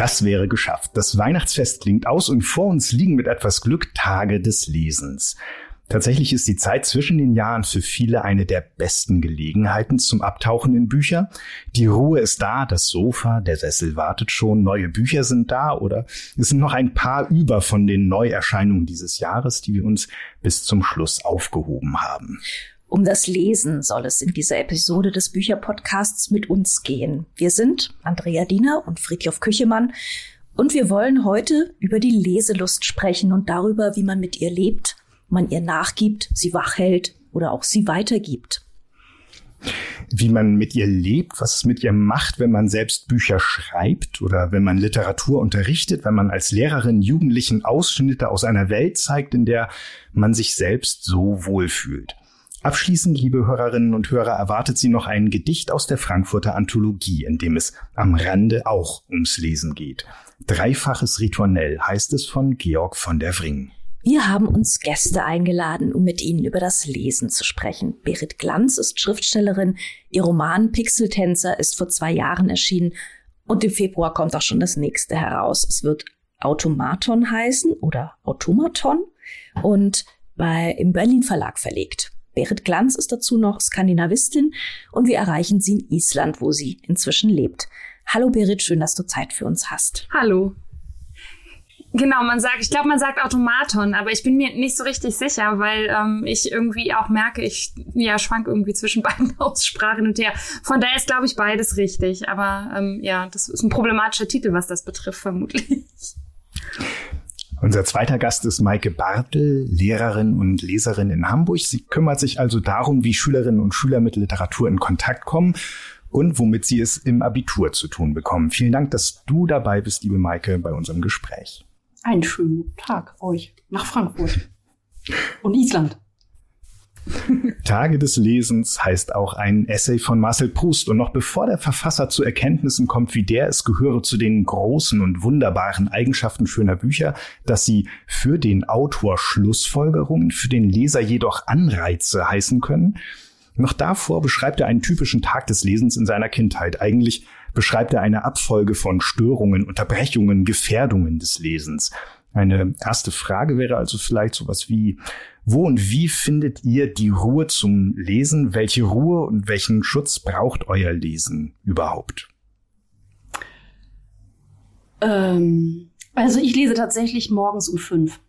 Das wäre geschafft. Das Weihnachtsfest klingt aus und vor uns liegen mit etwas Glück Tage des Lesens. Tatsächlich ist die Zeit zwischen den Jahren für viele eine der besten Gelegenheiten zum Abtauchen in Bücher. Die Ruhe ist da, das Sofa, der Sessel wartet schon, neue Bücher sind da oder es sind noch ein paar über von den Neuerscheinungen dieses Jahres, die wir uns bis zum Schluss aufgehoben haben. Um das Lesen soll es in dieser Episode des Bücherpodcasts mit uns gehen. Wir sind Andrea Diener und Friedhof Küchemann und wir wollen heute über die Leselust sprechen und darüber, wie man mit ihr lebt man ihr nachgibt, sie wach hält oder auch sie weitergibt. Wie man mit ihr lebt, was es mit ihr macht, wenn man selbst Bücher schreibt oder wenn man Literatur unterrichtet, wenn man als Lehrerin Jugendlichen Ausschnitte aus einer Welt zeigt, in der man sich selbst so wohlfühlt. Abschließend, liebe Hörerinnen und Hörer, erwartet Sie noch ein Gedicht aus der Frankfurter Anthologie, in dem es am Rande auch ums Lesen geht. Dreifaches Ritornell heißt es von Georg von der Wring. Wir haben uns Gäste eingeladen, um mit ihnen über das Lesen zu sprechen. Berit Glanz ist Schriftstellerin, ihr Roman Pixeltänzer ist vor zwei Jahren erschienen und im Februar kommt auch schon das nächste heraus. Es wird Automaton heißen oder Automaton und bei, im Berlin Verlag verlegt. Berit Glanz ist dazu noch Skandinavistin und wir erreichen sie in Island, wo sie inzwischen lebt. Hallo Berit, schön, dass du Zeit für uns hast. Hallo. Genau, man sagt, ich glaube, man sagt Automaton, aber ich bin mir nicht so richtig sicher, weil ähm, ich irgendwie auch merke, ich ja schwank irgendwie zwischen beiden Aussprachen und her. Von daher ist, glaube ich, beides richtig. Aber ähm, ja, das ist ein problematischer Titel, was das betrifft, vermutlich. Unser zweiter Gast ist Maike Bartel, Lehrerin und Leserin in Hamburg. Sie kümmert sich also darum, wie Schülerinnen und Schüler mit Literatur in Kontakt kommen und womit sie es im Abitur zu tun bekommen. Vielen Dank, dass du dabei bist, liebe Maike, bei unserem Gespräch. Einen schönen Tag euch nach Frankfurt und Island. Tage des Lesens heißt auch ein Essay von Marcel Proust. Und noch bevor der Verfasser zu Erkenntnissen kommt, wie der es gehöre zu den großen und wunderbaren Eigenschaften schöner Bücher, dass sie für den Autor Schlussfolgerungen, für den Leser jedoch Anreize heißen können, noch davor beschreibt er einen typischen Tag des Lesens in seiner Kindheit. Eigentlich beschreibt er eine Abfolge von Störungen, Unterbrechungen, Gefährdungen des Lesens. Eine erste Frage wäre also vielleicht sowas wie, wo und wie findet ihr die Ruhe zum Lesen? Welche Ruhe und welchen Schutz braucht euer Lesen überhaupt? Ähm, also ich lese tatsächlich morgens um fünf.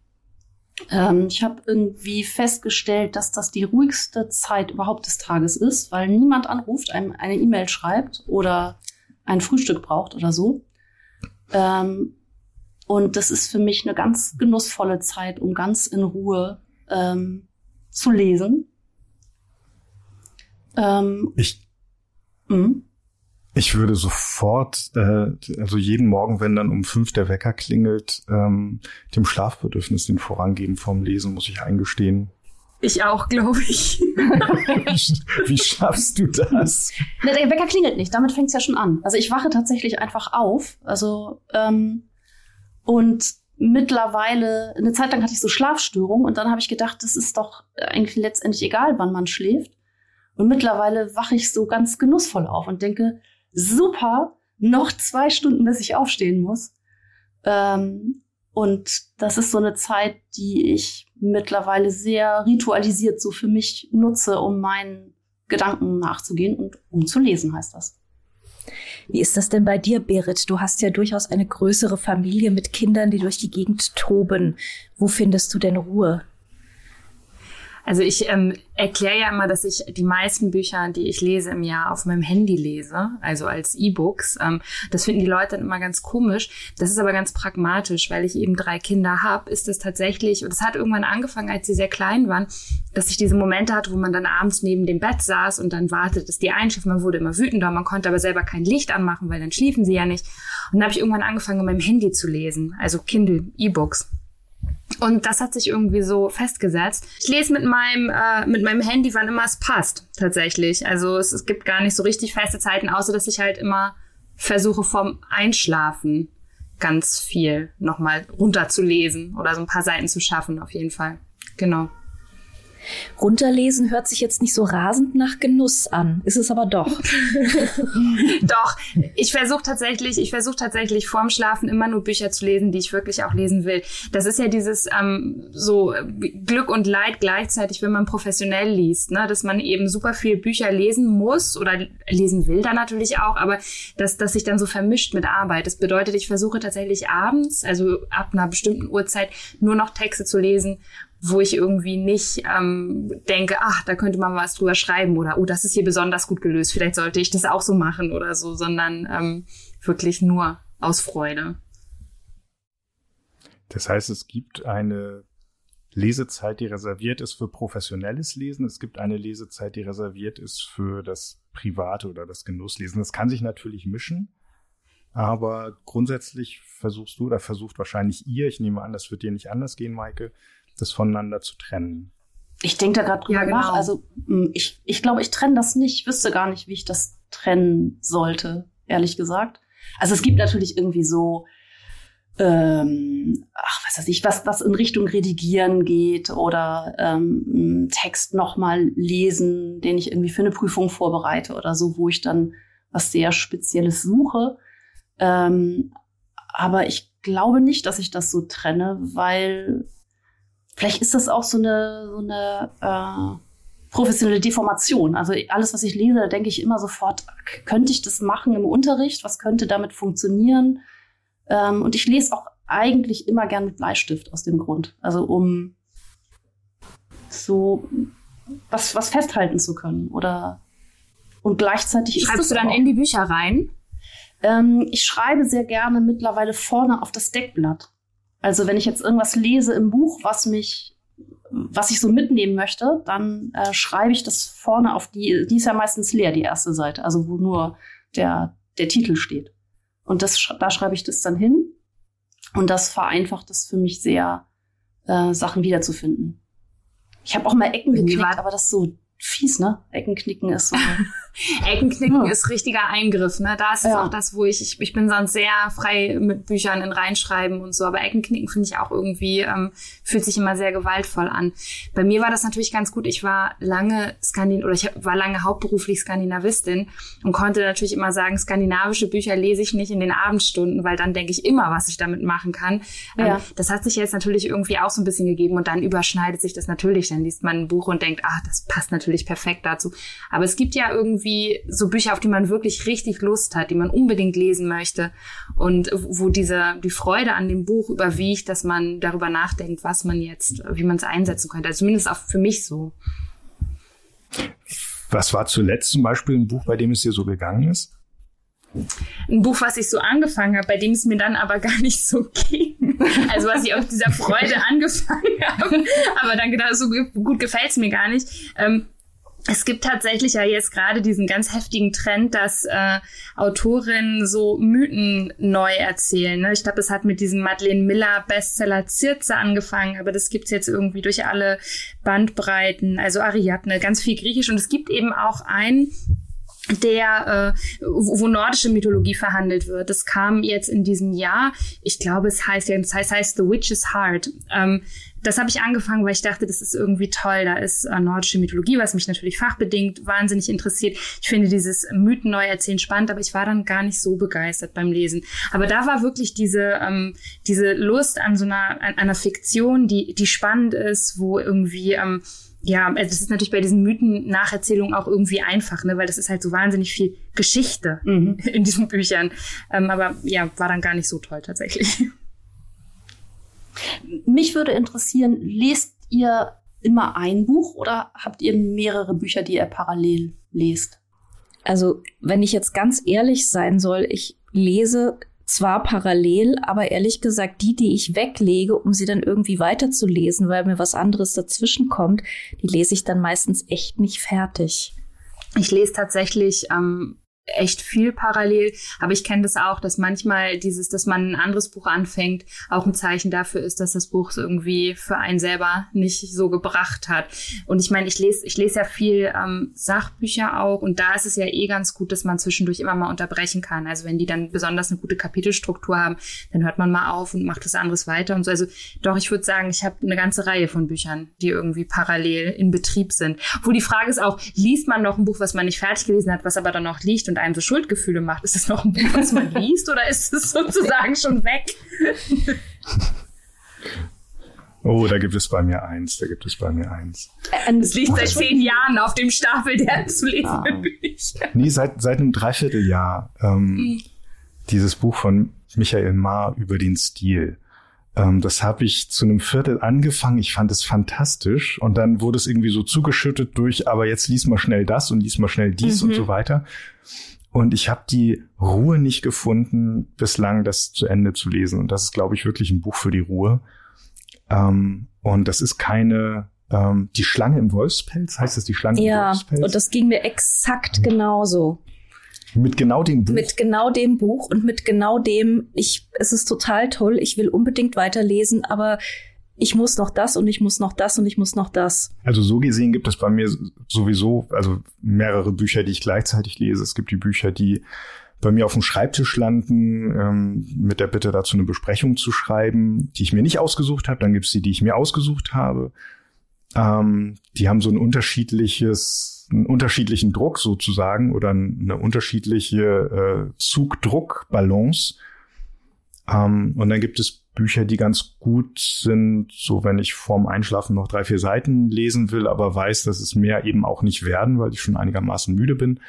Ähm, ich habe irgendwie festgestellt, dass das die ruhigste Zeit überhaupt des Tages ist, weil niemand anruft, einem eine E-Mail schreibt oder ein Frühstück braucht oder so. Ähm, und das ist für mich eine ganz genussvolle Zeit, um ganz in Ruhe ähm, zu lesen. Ähm, ich, mh? ich würde sofort, äh, also jeden Morgen, wenn dann um fünf der Wecker klingelt, ähm, dem Schlafbedürfnis den Vorrang geben vom Lesen, muss ich eingestehen. Ich auch, glaube ich. Wie schaffst du das? Na, der Wecker klingelt nicht, damit fängt es ja schon an. Also ich wache tatsächlich einfach auf. Also ähm, und mittlerweile, eine Zeit lang hatte ich so Schlafstörungen und dann habe ich gedacht, das ist doch eigentlich letztendlich egal, wann man schläft. Und mittlerweile wache ich so ganz genussvoll auf und denke, super, noch zwei Stunden, bis ich aufstehen muss. Ähm, und das ist so eine Zeit, die ich mittlerweile sehr ritualisiert so für mich nutze, um meinen Gedanken nachzugehen und um zu lesen, heißt das. Wie ist das denn bei dir, Berit? Du hast ja durchaus eine größere Familie mit Kindern, die durch die Gegend toben. Wo findest du denn Ruhe? Also ich ähm, erkläre ja immer, dass ich die meisten Bücher, die ich lese im Jahr, auf meinem Handy lese, also als E-Books. Ähm, das finden die Leute dann immer ganz komisch. Das ist aber ganz pragmatisch, weil ich eben drei Kinder habe, ist das tatsächlich, und es hat irgendwann angefangen, als sie sehr klein waren, dass ich diese Momente hatte, wo man dann abends neben dem Bett saß und dann wartet, dass die einschläft. Man wurde immer wütender, man konnte aber selber kein Licht anmachen, weil dann schliefen sie ja nicht. Und dann habe ich irgendwann angefangen, mit meinem Handy zu lesen, also Kindle, E-Books. Und das hat sich irgendwie so festgesetzt. Ich lese mit meinem, äh, mit meinem Handy, wann immer es passt, tatsächlich. Also es, es gibt gar nicht so richtig feste Zeiten, außer dass ich halt immer versuche vom Einschlafen ganz viel nochmal runterzulesen oder so ein paar Seiten zu schaffen, auf jeden Fall. Genau. Runterlesen hört sich jetzt nicht so rasend nach Genuss an, ist es aber doch. doch, ich versuche tatsächlich, ich versuche tatsächlich vorm Schlafen immer nur Bücher zu lesen, die ich wirklich auch lesen will. Das ist ja dieses ähm, so Glück und Leid gleichzeitig, wenn man professionell liest, ne? dass man eben super viel Bücher lesen muss oder lesen will dann natürlich auch, aber dass das sich dann so vermischt mit Arbeit. Das bedeutet, ich versuche tatsächlich abends, also ab einer bestimmten Uhrzeit, nur noch Texte zu lesen wo ich irgendwie nicht ähm, denke, ach, da könnte man was drüber schreiben oder oh, das ist hier besonders gut gelöst, vielleicht sollte ich das auch so machen oder so, sondern ähm, wirklich nur aus Freude. Das heißt, es gibt eine Lesezeit, die reserviert ist für professionelles Lesen. Es gibt eine Lesezeit, die reserviert ist für das private oder das Genusslesen. Das kann sich natürlich mischen. Aber grundsätzlich versuchst du oder versucht wahrscheinlich ihr, ich nehme an, das wird dir nicht anders gehen, Maike, das voneinander zu trennen. Ich denke da gerade drüber ja, genau. nach. Also hm, ich, ich glaube, ich trenne das nicht. Ich wüsste gar nicht, wie ich das trennen sollte, ehrlich gesagt. Also es gibt natürlich irgendwie so, ähm, ach, was weiß ich, was, was in Richtung Redigieren geht oder ähm, Text nochmal lesen, den ich irgendwie für eine Prüfung vorbereite oder so, wo ich dann was sehr Spezielles suche. Ähm, aber ich glaube nicht, dass ich das so trenne, weil Vielleicht ist das auch so eine, so eine äh, professionelle Deformation. Also alles, was ich lese, da denke ich immer sofort, könnte ich das machen im Unterricht? Was könnte damit funktionieren? Ähm, und ich lese auch eigentlich immer gern mit Bleistift aus dem Grund. Also um so was, was festhalten zu können. Oder und gleichzeitig Schreibst du dann auch, in die Bücher rein? Ähm, ich schreibe sehr gerne mittlerweile vorne auf das Deckblatt. Also wenn ich jetzt irgendwas lese im Buch, was mich, was ich so mitnehmen möchte, dann äh, schreibe ich das vorne auf die, die ist ja meistens leer, die erste Seite, also wo nur der, der Titel steht. Und das, da schreibe ich das dann hin. Und das vereinfacht es für mich sehr, äh, Sachen wiederzufinden. Ich habe auch mal Ecken geklickt, aber das ist so fies, ne? Eckenknicken ist so. Eckenknicken ja. ist richtiger Eingriff, ne? Da ist ja. auch das, wo ich, ich, ich bin sonst sehr frei mit Büchern in reinschreiben und so, aber Eckenknicken finde ich auch irgendwie, ähm, fühlt sich immer sehr gewaltvoll an. Bei mir war das natürlich ganz gut. Ich war lange Skandin oder ich war lange hauptberuflich Skandinavistin und konnte natürlich immer sagen, skandinavische Bücher lese ich nicht in den Abendstunden, weil dann denke ich immer, was ich damit machen kann. Ähm, ja. Ähm, das hat sich jetzt natürlich irgendwie auch so ein bisschen gegeben und dann überschneidet sich das natürlich. Dann liest man ein Buch und denkt, ach, das passt natürlich natürlich perfekt dazu. Aber es gibt ja irgendwie so Bücher, auf die man wirklich richtig Lust hat, die man unbedingt lesen möchte und wo diese, die Freude an dem Buch überwiegt, dass man darüber nachdenkt, was man jetzt, wie man es einsetzen könnte. Also zumindest auch für mich so. Was war zuletzt zum Beispiel ein Buch, bei dem es dir so gegangen ist? ein Buch, was ich so angefangen habe, bei dem es mir dann aber gar nicht so ging. Also was ich aus dieser Freude angefangen habe, aber dann gedacht, so gut gefällt es mir gar nicht. Ähm, es gibt tatsächlich ja jetzt gerade diesen ganz heftigen Trend, dass äh, Autorinnen so Mythen neu erzählen. Ne? Ich glaube, es hat mit diesem Madeleine Miller Bestseller Zirze angefangen, aber das gibt's jetzt irgendwie durch alle Bandbreiten. Also Ariadne, ganz viel Griechisch und es gibt eben auch ein der, äh, wo, wo nordische Mythologie verhandelt wird. Das kam jetzt in diesem Jahr. Ich glaube, es heißt ja, das heißt, heißt The Witch's Heart. Ähm, das habe ich angefangen, weil ich dachte, das ist irgendwie toll. Da ist äh, nordische Mythologie, was mich natürlich fachbedingt wahnsinnig interessiert. Ich finde dieses Mythen neu erzählen spannend, aber ich war dann gar nicht so begeistert beim Lesen. Aber da war wirklich diese, ähm, diese Lust an so einer, an einer Fiktion, die, die spannend ist, wo irgendwie, ähm, ja, also das ist natürlich bei diesen Mythen-Nacherzählungen auch irgendwie einfach, ne, weil das ist halt so wahnsinnig viel Geschichte mhm. in diesen Büchern. Ähm, aber ja, war dann gar nicht so toll tatsächlich. Mich würde interessieren, lest ihr immer ein Buch oder habt ihr mehrere Bücher, die ihr parallel lest? Also, wenn ich jetzt ganz ehrlich sein soll, ich lese zwar parallel, aber ehrlich gesagt, die, die ich weglege, um sie dann irgendwie weiterzulesen, weil mir was anderes dazwischen kommt, die lese ich dann meistens echt nicht fertig. Ich lese tatsächlich ähm, echt viel parallel. Aber ich kenne das auch, dass manchmal dieses, dass man ein anderes Buch anfängt, auch ein Zeichen dafür ist, dass das Buch irgendwie für einen selber nicht so gebracht hat. Und ich meine, ich lese, ich lese ja viel ähm, Sachbücher auch und da ist es ja eh ganz gut, dass man zwischendurch immer mal unterbrechen kann. Also wenn die dann besonders eine gute Kapitelstruktur haben, dann hört man mal auf und macht was anderes weiter und so. Also doch, ich würde sagen, ich habe eine ganze Reihe von Büchern, die irgendwie parallel in Betrieb sind. Wo die Frage ist auch, liest man noch ein Buch, was man nicht fertig gelesen hat, was aber dann noch liegt und einem so Schuldgefühle macht? Ist es noch ein Buch, was man liest oder ist es sozusagen schon weg? Oh, da gibt es bei mir eins, da gibt es bei mir eins. Es liegt seit zehn Jahren auf dem Stapel der zu lesenden Bücher. Nee, seit, seit einem Dreivierteljahr. Ähm, mhm. Dieses Buch von Michael Maar über den Stil. Ähm, das habe ich zu einem Viertel angefangen. Ich fand es fantastisch. Und dann wurde es irgendwie so zugeschüttet durch, aber jetzt lies mal schnell das und lies mal schnell dies mhm. und so weiter. Und ich habe die Ruhe nicht gefunden, bislang das zu Ende zu lesen. Und das ist, glaube ich, wirklich ein Buch für die Ruhe. Ähm, und das ist keine, ähm, die Schlange im Wolfspelz, heißt es die Schlange ja, im Wolfspelz? Ja, und das ging mir exakt genauso. Mit genau dem Buch. Mit genau dem Buch und mit genau dem, ich, es ist total toll, ich will unbedingt weiterlesen, aber ich muss noch das und ich muss noch das und ich muss noch das. Also so gesehen gibt es bei mir sowieso, also mehrere Bücher, die ich gleichzeitig lese. Es gibt die Bücher, die bei mir auf dem Schreibtisch landen, ähm, mit der Bitte dazu eine Besprechung zu schreiben, die ich mir nicht ausgesucht habe. Dann gibt es die, die ich mir ausgesucht habe. Ähm, die haben so ein unterschiedliches, einen unterschiedlichen Druck sozusagen oder eine unterschiedliche äh, Zugdruckbalance. Ähm, und dann gibt es Bücher, die ganz gut sind, so wenn ich vorm Einschlafen noch drei, vier Seiten lesen will, aber weiß, dass es mehr eben auch nicht werden, weil ich schon einigermaßen müde bin.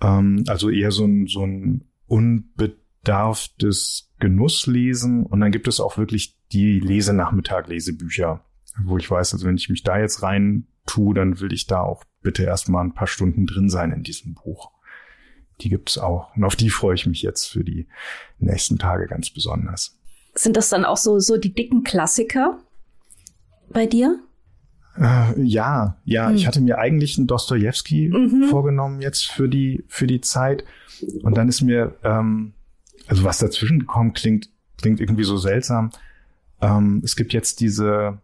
Ähm, also eher so ein, so ein unbedarftes Genusslesen. Und dann gibt es auch wirklich die Lesenachmittag, Lesebücher, wo ich weiß, also wenn ich mich da jetzt rein tue, dann will ich da auch bitte erstmal ein paar Stunden drin sein in diesem Buch. Die gibt's auch. Und auf die freue ich mich jetzt für die nächsten Tage ganz besonders. Sind das dann auch so, so die dicken Klassiker bei dir? Äh, ja, ja, hm. ich hatte mir eigentlich einen Dostoevsky mhm. vorgenommen jetzt für die für die Zeit und dann ist mir ähm, also was dazwischen gekommen klingt klingt irgendwie so seltsam. Ähm, es gibt jetzt diese,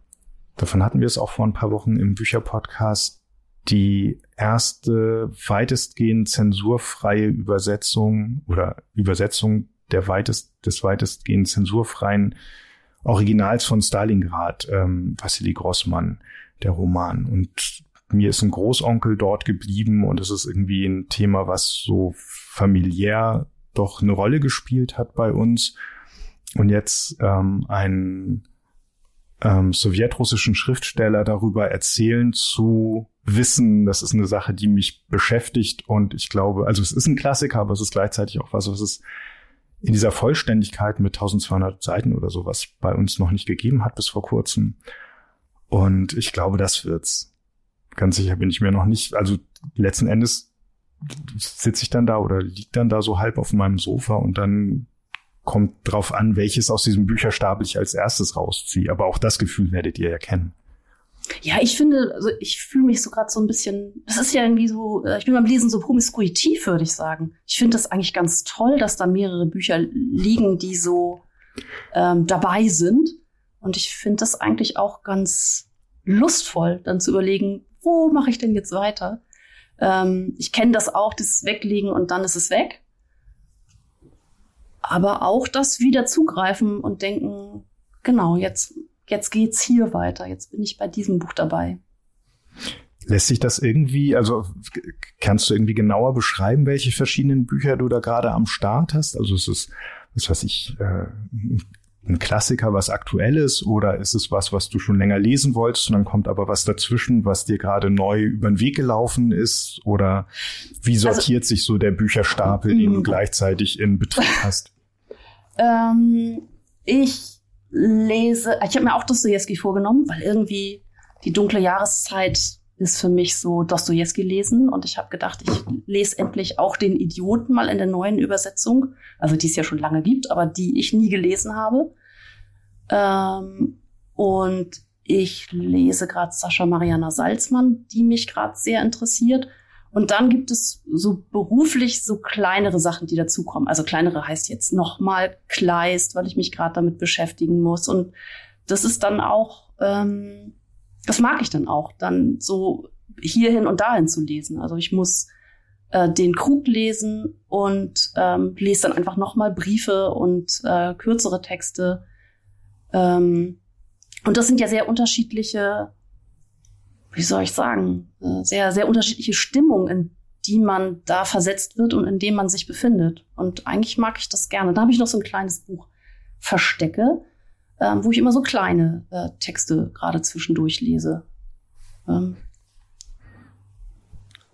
davon hatten wir es auch vor ein paar Wochen im Bücherpodcast, die erste weitestgehend zensurfreie Übersetzung oder Übersetzung der weitest des weitestgehend zensurfreien Originals von Stalingrad, ähm, Vassili Grossmann der Roman. Und mir ist ein Großonkel dort geblieben und es ist irgendwie ein Thema, was so familiär doch eine Rolle gespielt hat bei uns. Und jetzt ähm, einen ähm, sowjetrussischen Schriftsteller darüber erzählen zu wissen, das ist eine Sache, die mich beschäftigt und ich glaube, also es ist ein Klassiker, aber es ist gleichzeitig auch was, was es in dieser Vollständigkeit mit 1200 Seiten oder sowas bei uns noch nicht gegeben hat bis vor kurzem. Und ich glaube, das wird's. Ganz sicher bin ich mir noch nicht. Also letzten Endes sitze ich dann da oder liegt dann da so halb auf meinem Sofa und dann kommt drauf an, welches aus diesem Bücherstapel ich als erstes rausziehe. Aber auch das Gefühl werdet ihr ja kennen. Ja, ich finde, also ich fühle mich so gerade so ein bisschen, das ist ja irgendwie so, äh, ich bin beim Lesen so promiskuitiv, würde ich sagen. Ich finde das eigentlich ganz toll, dass da mehrere Bücher liegen, die so ähm, dabei sind. Und ich finde das eigentlich auch ganz lustvoll, dann zu überlegen, wo mache ich denn jetzt weiter? Ähm, ich kenne das auch, das Weglegen und dann ist es weg. Aber auch das wieder zugreifen und denken, genau, jetzt, jetzt geht's hier weiter. Jetzt bin ich bei diesem Buch dabei. Lässt sich das irgendwie, also kannst du irgendwie genauer beschreiben, welche verschiedenen Bücher du da gerade am Start hast? Also es ist, was weiß ich, äh, ein Klassiker, was aktuell ist, oder ist es was, was du schon länger lesen wolltest und dann kommt aber was dazwischen, was dir gerade neu über den Weg gelaufen ist? Oder wie also sortiert also, sich so der Bücherstapel, den du mhm. gleichzeitig in Betrieb hast? Ähm, ich lese, ich habe mir auch Dostoevsky vorgenommen, weil irgendwie die dunkle Jahreszeit ist für mich so Dostoevsky lesen und ich habe gedacht, ich lese endlich auch den Idioten mal in der neuen Übersetzung, also die es ja schon lange gibt, aber die ich nie gelesen habe. Ähm, und ich lese gerade Sascha Mariana Salzmann, die mich gerade sehr interessiert. Und dann gibt es so beruflich so kleinere Sachen, die dazukommen. Also kleinere heißt jetzt nochmal Kleist, weil ich mich gerade damit beschäftigen muss. Und das ist dann auch, ähm, das mag ich dann auch, dann so hierhin und dahin zu lesen. Also ich muss äh, den Krug lesen und ähm, lese dann einfach nochmal Briefe und äh, kürzere Texte. Ähm, und das sind ja sehr unterschiedliche wie soll ich sagen, äh, sehr, sehr unterschiedliche Stimmung, in die man da versetzt wird und in dem man sich befindet. Und eigentlich mag ich das gerne. Da habe ich noch so ein kleines Buch Verstecke, ähm, wo ich immer so kleine äh, Texte gerade zwischendurch lese. Ähm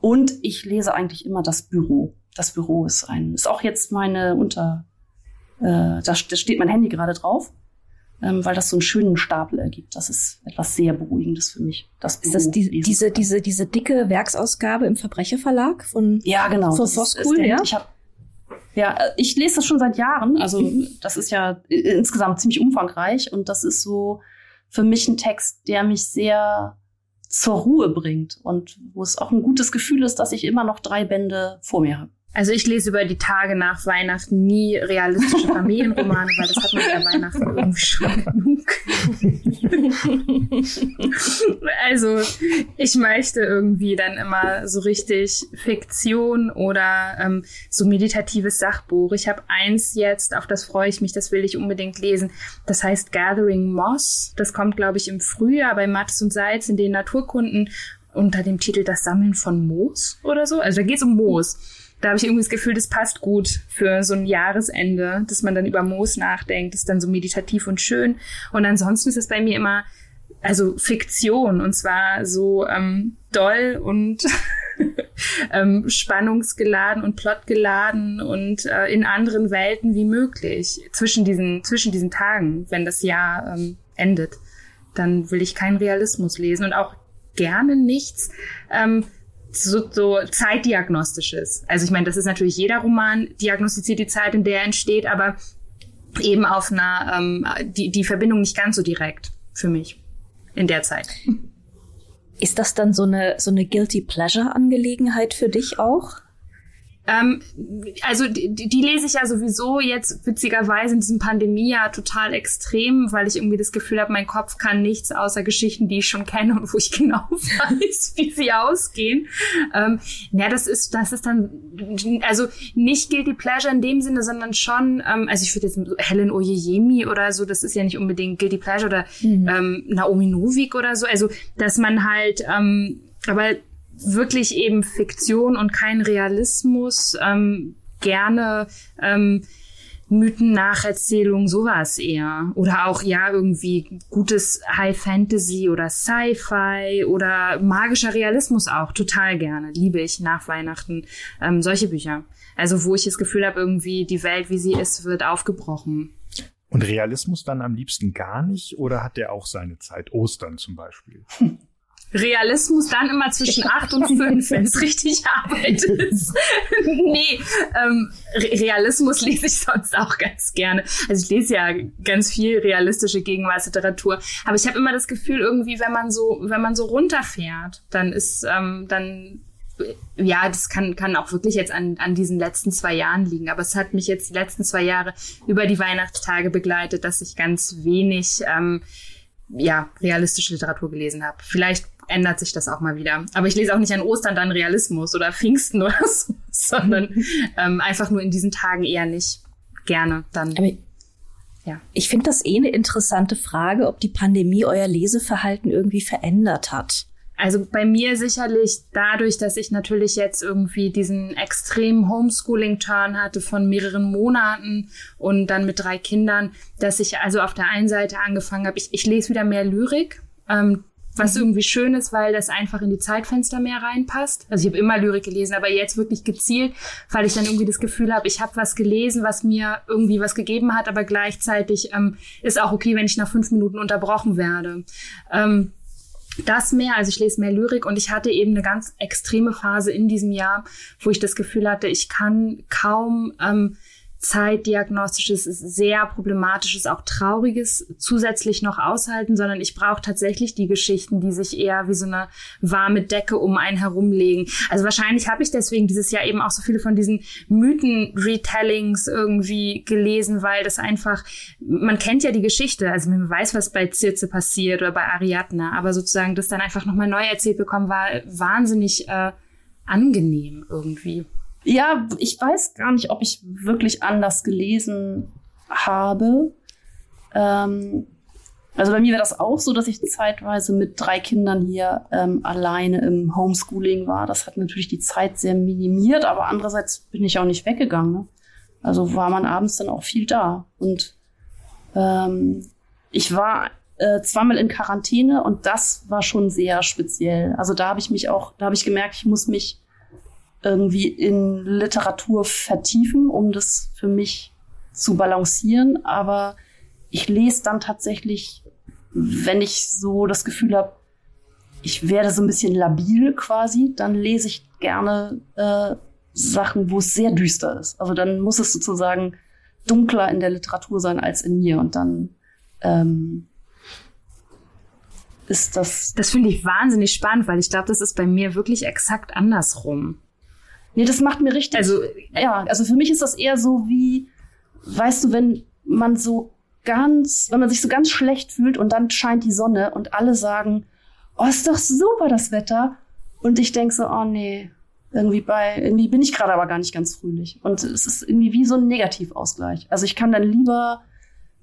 und ich lese eigentlich immer das Büro. Das Büro ist ein, ist auch jetzt meine Unter, äh, da, da steht mein Handy gerade drauf ähm, weil das so einen schönen Stapel ergibt. Das ist etwas sehr Beruhigendes für mich. Das ist das die, diese, diese, diese dicke Werksausgabe im Verbrecherverlag von, ja, genau. von Voskuhl, ja? Ich hab, ja, äh, ich lese das schon seit Jahren. Also das ist ja insgesamt ziemlich umfangreich und das ist so für mich ein Text, der mich sehr zur Ruhe bringt und wo es auch ein gutes Gefühl ist, dass ich immer noch drei Bände vor mir habe. Also ich lese über die Tage nach Weihnachten nie realistische Familienromane, weil das hat man ja Weihnachten irgendwie schon genug. also ich möchte irgendwie dann immer so richtig Fiktion oder ähm, so meditatives Sachbuch. Ich habe eins jetzt, auf das freue ich mich, das will ich unbedingt lesen. Das heißt Gathering Moss. Das kommt, glaube ich, im Frühjahr bei Mattes und Salz in den Naturkunden unter dem Titel Das Sammeln von Moos oder so. Also da geht es um Moos da habe ich irgendwie das Gefühl, das passt gut für so ein Jahresende, dass man dann über Moos nachdenkt, ist dann so meditativ und schön. Und ansonsten ist es bei mir immer, also Fiktion und zwar so ähm, doll und ähm, spannungsgeladen und plotgeladen und äh, in anderen Welten wie möglich zwischen diesen zwischen diesen Tagen, wenn das Jahr ähm, endet, dann will ich keinen Realismus lesen und auch gerne nichts, ähm, so, so zeitdiagnostisches. Also ich meine, das ist natürlich jeder Roman diagnostiziert die Zeit, in der er entsteht, aber eben auf einer ähm, die die Verbindung nicht ganz so direkt für mich in der Zeit. Ist das dann so eine so eine guilty pleasure Angelegenheit für dich auch? Ähm, also die, die lese ich ja sowieso jetzt witzigerweise in diesem Pandemiejahr total extrem, weil ich irgendwie das Gefühl habe, mein Kopf kann nichts außer Geschichten, die ich schon kenne und wo ich genau weiß, wie sie ausgehen. Ähm, ja, das ist das ist dann also nicht guilty pleasure in dem Sinne, sondern schon, ähm, also ich würde jetzt Helen Oyeyemi oder so, das ist ja nicht unbedingt guilty pleasure oder mhm. ähm, Naomi Novik oder so, also dass man halt ähm, aber wirklich eben Fiktion und kein Realismus, ähm, gerne ähm, Mythen-Nacherzählung, sowas eher. Oder auch, ja, irgendwie gutes High Fantasy oder Sci-Fi oder magischer Realismus auch. Total gerne. Liebe ich nach Weihnachten ähm, solche Bücher. Also, wo ich das Gefühl habe, irgendwie die Welt, wie sie ist, wird aufgebrochen. Und Realismus dann am liebsten gar nicht? Oder hat der auch seine Zeit? Ostern zum Beispiel. Realismus dann immer zwischen acht und fünf, wenn es richtig Arbeit ist. nee, ähm, Realismus lese ich sonst auch ganz gerne. Also ich lese ja ganz viel realistische Gegenwartsliteratur, aber ich habe immer das Gefühl, irgendwie, wenn man so, wenn man so runterfährt, dann ist, ähm, dann ja, das kann, kann auch wirklich jetzt an, an diesen letzten zwei Jahren liegen. Aber es hat mich jetzt die letzten zwei Jahre über die Weihnachtstage begleitet, dass ich ganz wenig ähm, ja, realistische Literatur gelesen habe. Vielleicht ändert sich das auch mal wieder. Aber ich lese auch nicht an Ostern dann Realismus oder Pfingsten oder so, sondern ähm, einfach nur in diesen Tagen eher nicht gerne dann. Aber ja. Ich finde das eh eine interessante Frage, ob die Pandemie euer Leseverhalten irgendwie verändert hat. Also bei mir sicherlich dadurch, dass ich natürlich jetzt irgendwie diesen extremen Homeschooling-Turn hatte von mehreren Monaten und dann mit drei Kindern, dass ich also auf der einen Seite angefangen habe, ich, ich lese wieder mehr Lyrik. Ähm, was mhm. irgendwie schön ist, weil das einfach in die Zeitfenster mehr reinpasst. Also ich habe immer Lyrik gelesen, aber jetzt wirklich gezielt, weil ich dann irgendwie das Gefühl habe, ich habe was gelesen, was mir irgendwie was gegeben hat, aber gleichzeitig ähm, ist auch okay, wenn ich nach fünf Minuten unterbrochen werde. Ähm, das mehr, also ich lese mehr Lyrik und ich hatte eben eine ganz extreme Phase in diesem Jahr, wo ich das Gefühl hatte, ich kann kaum ähm, zeitdiagnostisches, sehr problematisches, auch trauriges zusätzlich noch aushalten, sondern ich brauche tatsächlich die Geschichten, die sich eher wie so eine warme Decke um einen herumlegen. Also wahrscheinlich habe ich deswegen dieses Jahr eben auch so viele von diesen Mythen-Retellings irgendwie gelesen, weil das einfach, man kennt ja die Geschichte, also man weiß, was bei Circe passiert oder bei Ariadne, aber sozusagen das dann einfach nochmal neu erzählt bekommen, war wahnsinnig äh, angenehm irgendwie. Ja, ich weiß gar nicht, ob ich wirklich anders gelesen habe. Ähm, also bei mir wäre das auch so, dass ich zeitweise mit drei Kindern hier ähm, alleine im Homeschooling war. Das hat natürlich die Zeit sehr minimiert, aber andererseits bin ich auch nicht weggegangen. Ne? Also war man abends dann auch viel da. Und ähm, ich war äh, zweimal in Quarantäne und das war schon sehr speziell. Also da habe ich mich auch, da habe ich gemerkt, ich muss mich irgendwie in Literatur vertiefen, um das für mich zu balancieren. Aber ich lese dann tatsächlich, wenn ich so das Gefühl habe, ich werde so ein bisschen labil quasi, dann lese ich gerne äh, Sachen, wo es sehr düster ist. Also dann muss es sozusagen dunkler in der Literatur sein als in mir. Und dann ähm, ist das. Das finde ich wahnsinnig spannend, weil ich glaube, das ist bei mir wirklich exakt andersrum. Nee, das macht mir richtig. Also, ja, also für mich ist das eher so wie, weißt du, wenn man so ganz, wenn man sich so ganz schlecht fühlt und dann scheint die Sonne und alle sagen, oh, ist doch super das Wetter. Und ich denk so, oh nee, irgendwie bei, irgendwie bin ich gerade aber gar nicht ganz fröhlich. Und es ist irgendwie wie so ein Negativausgleich. Also ich kann dann lieber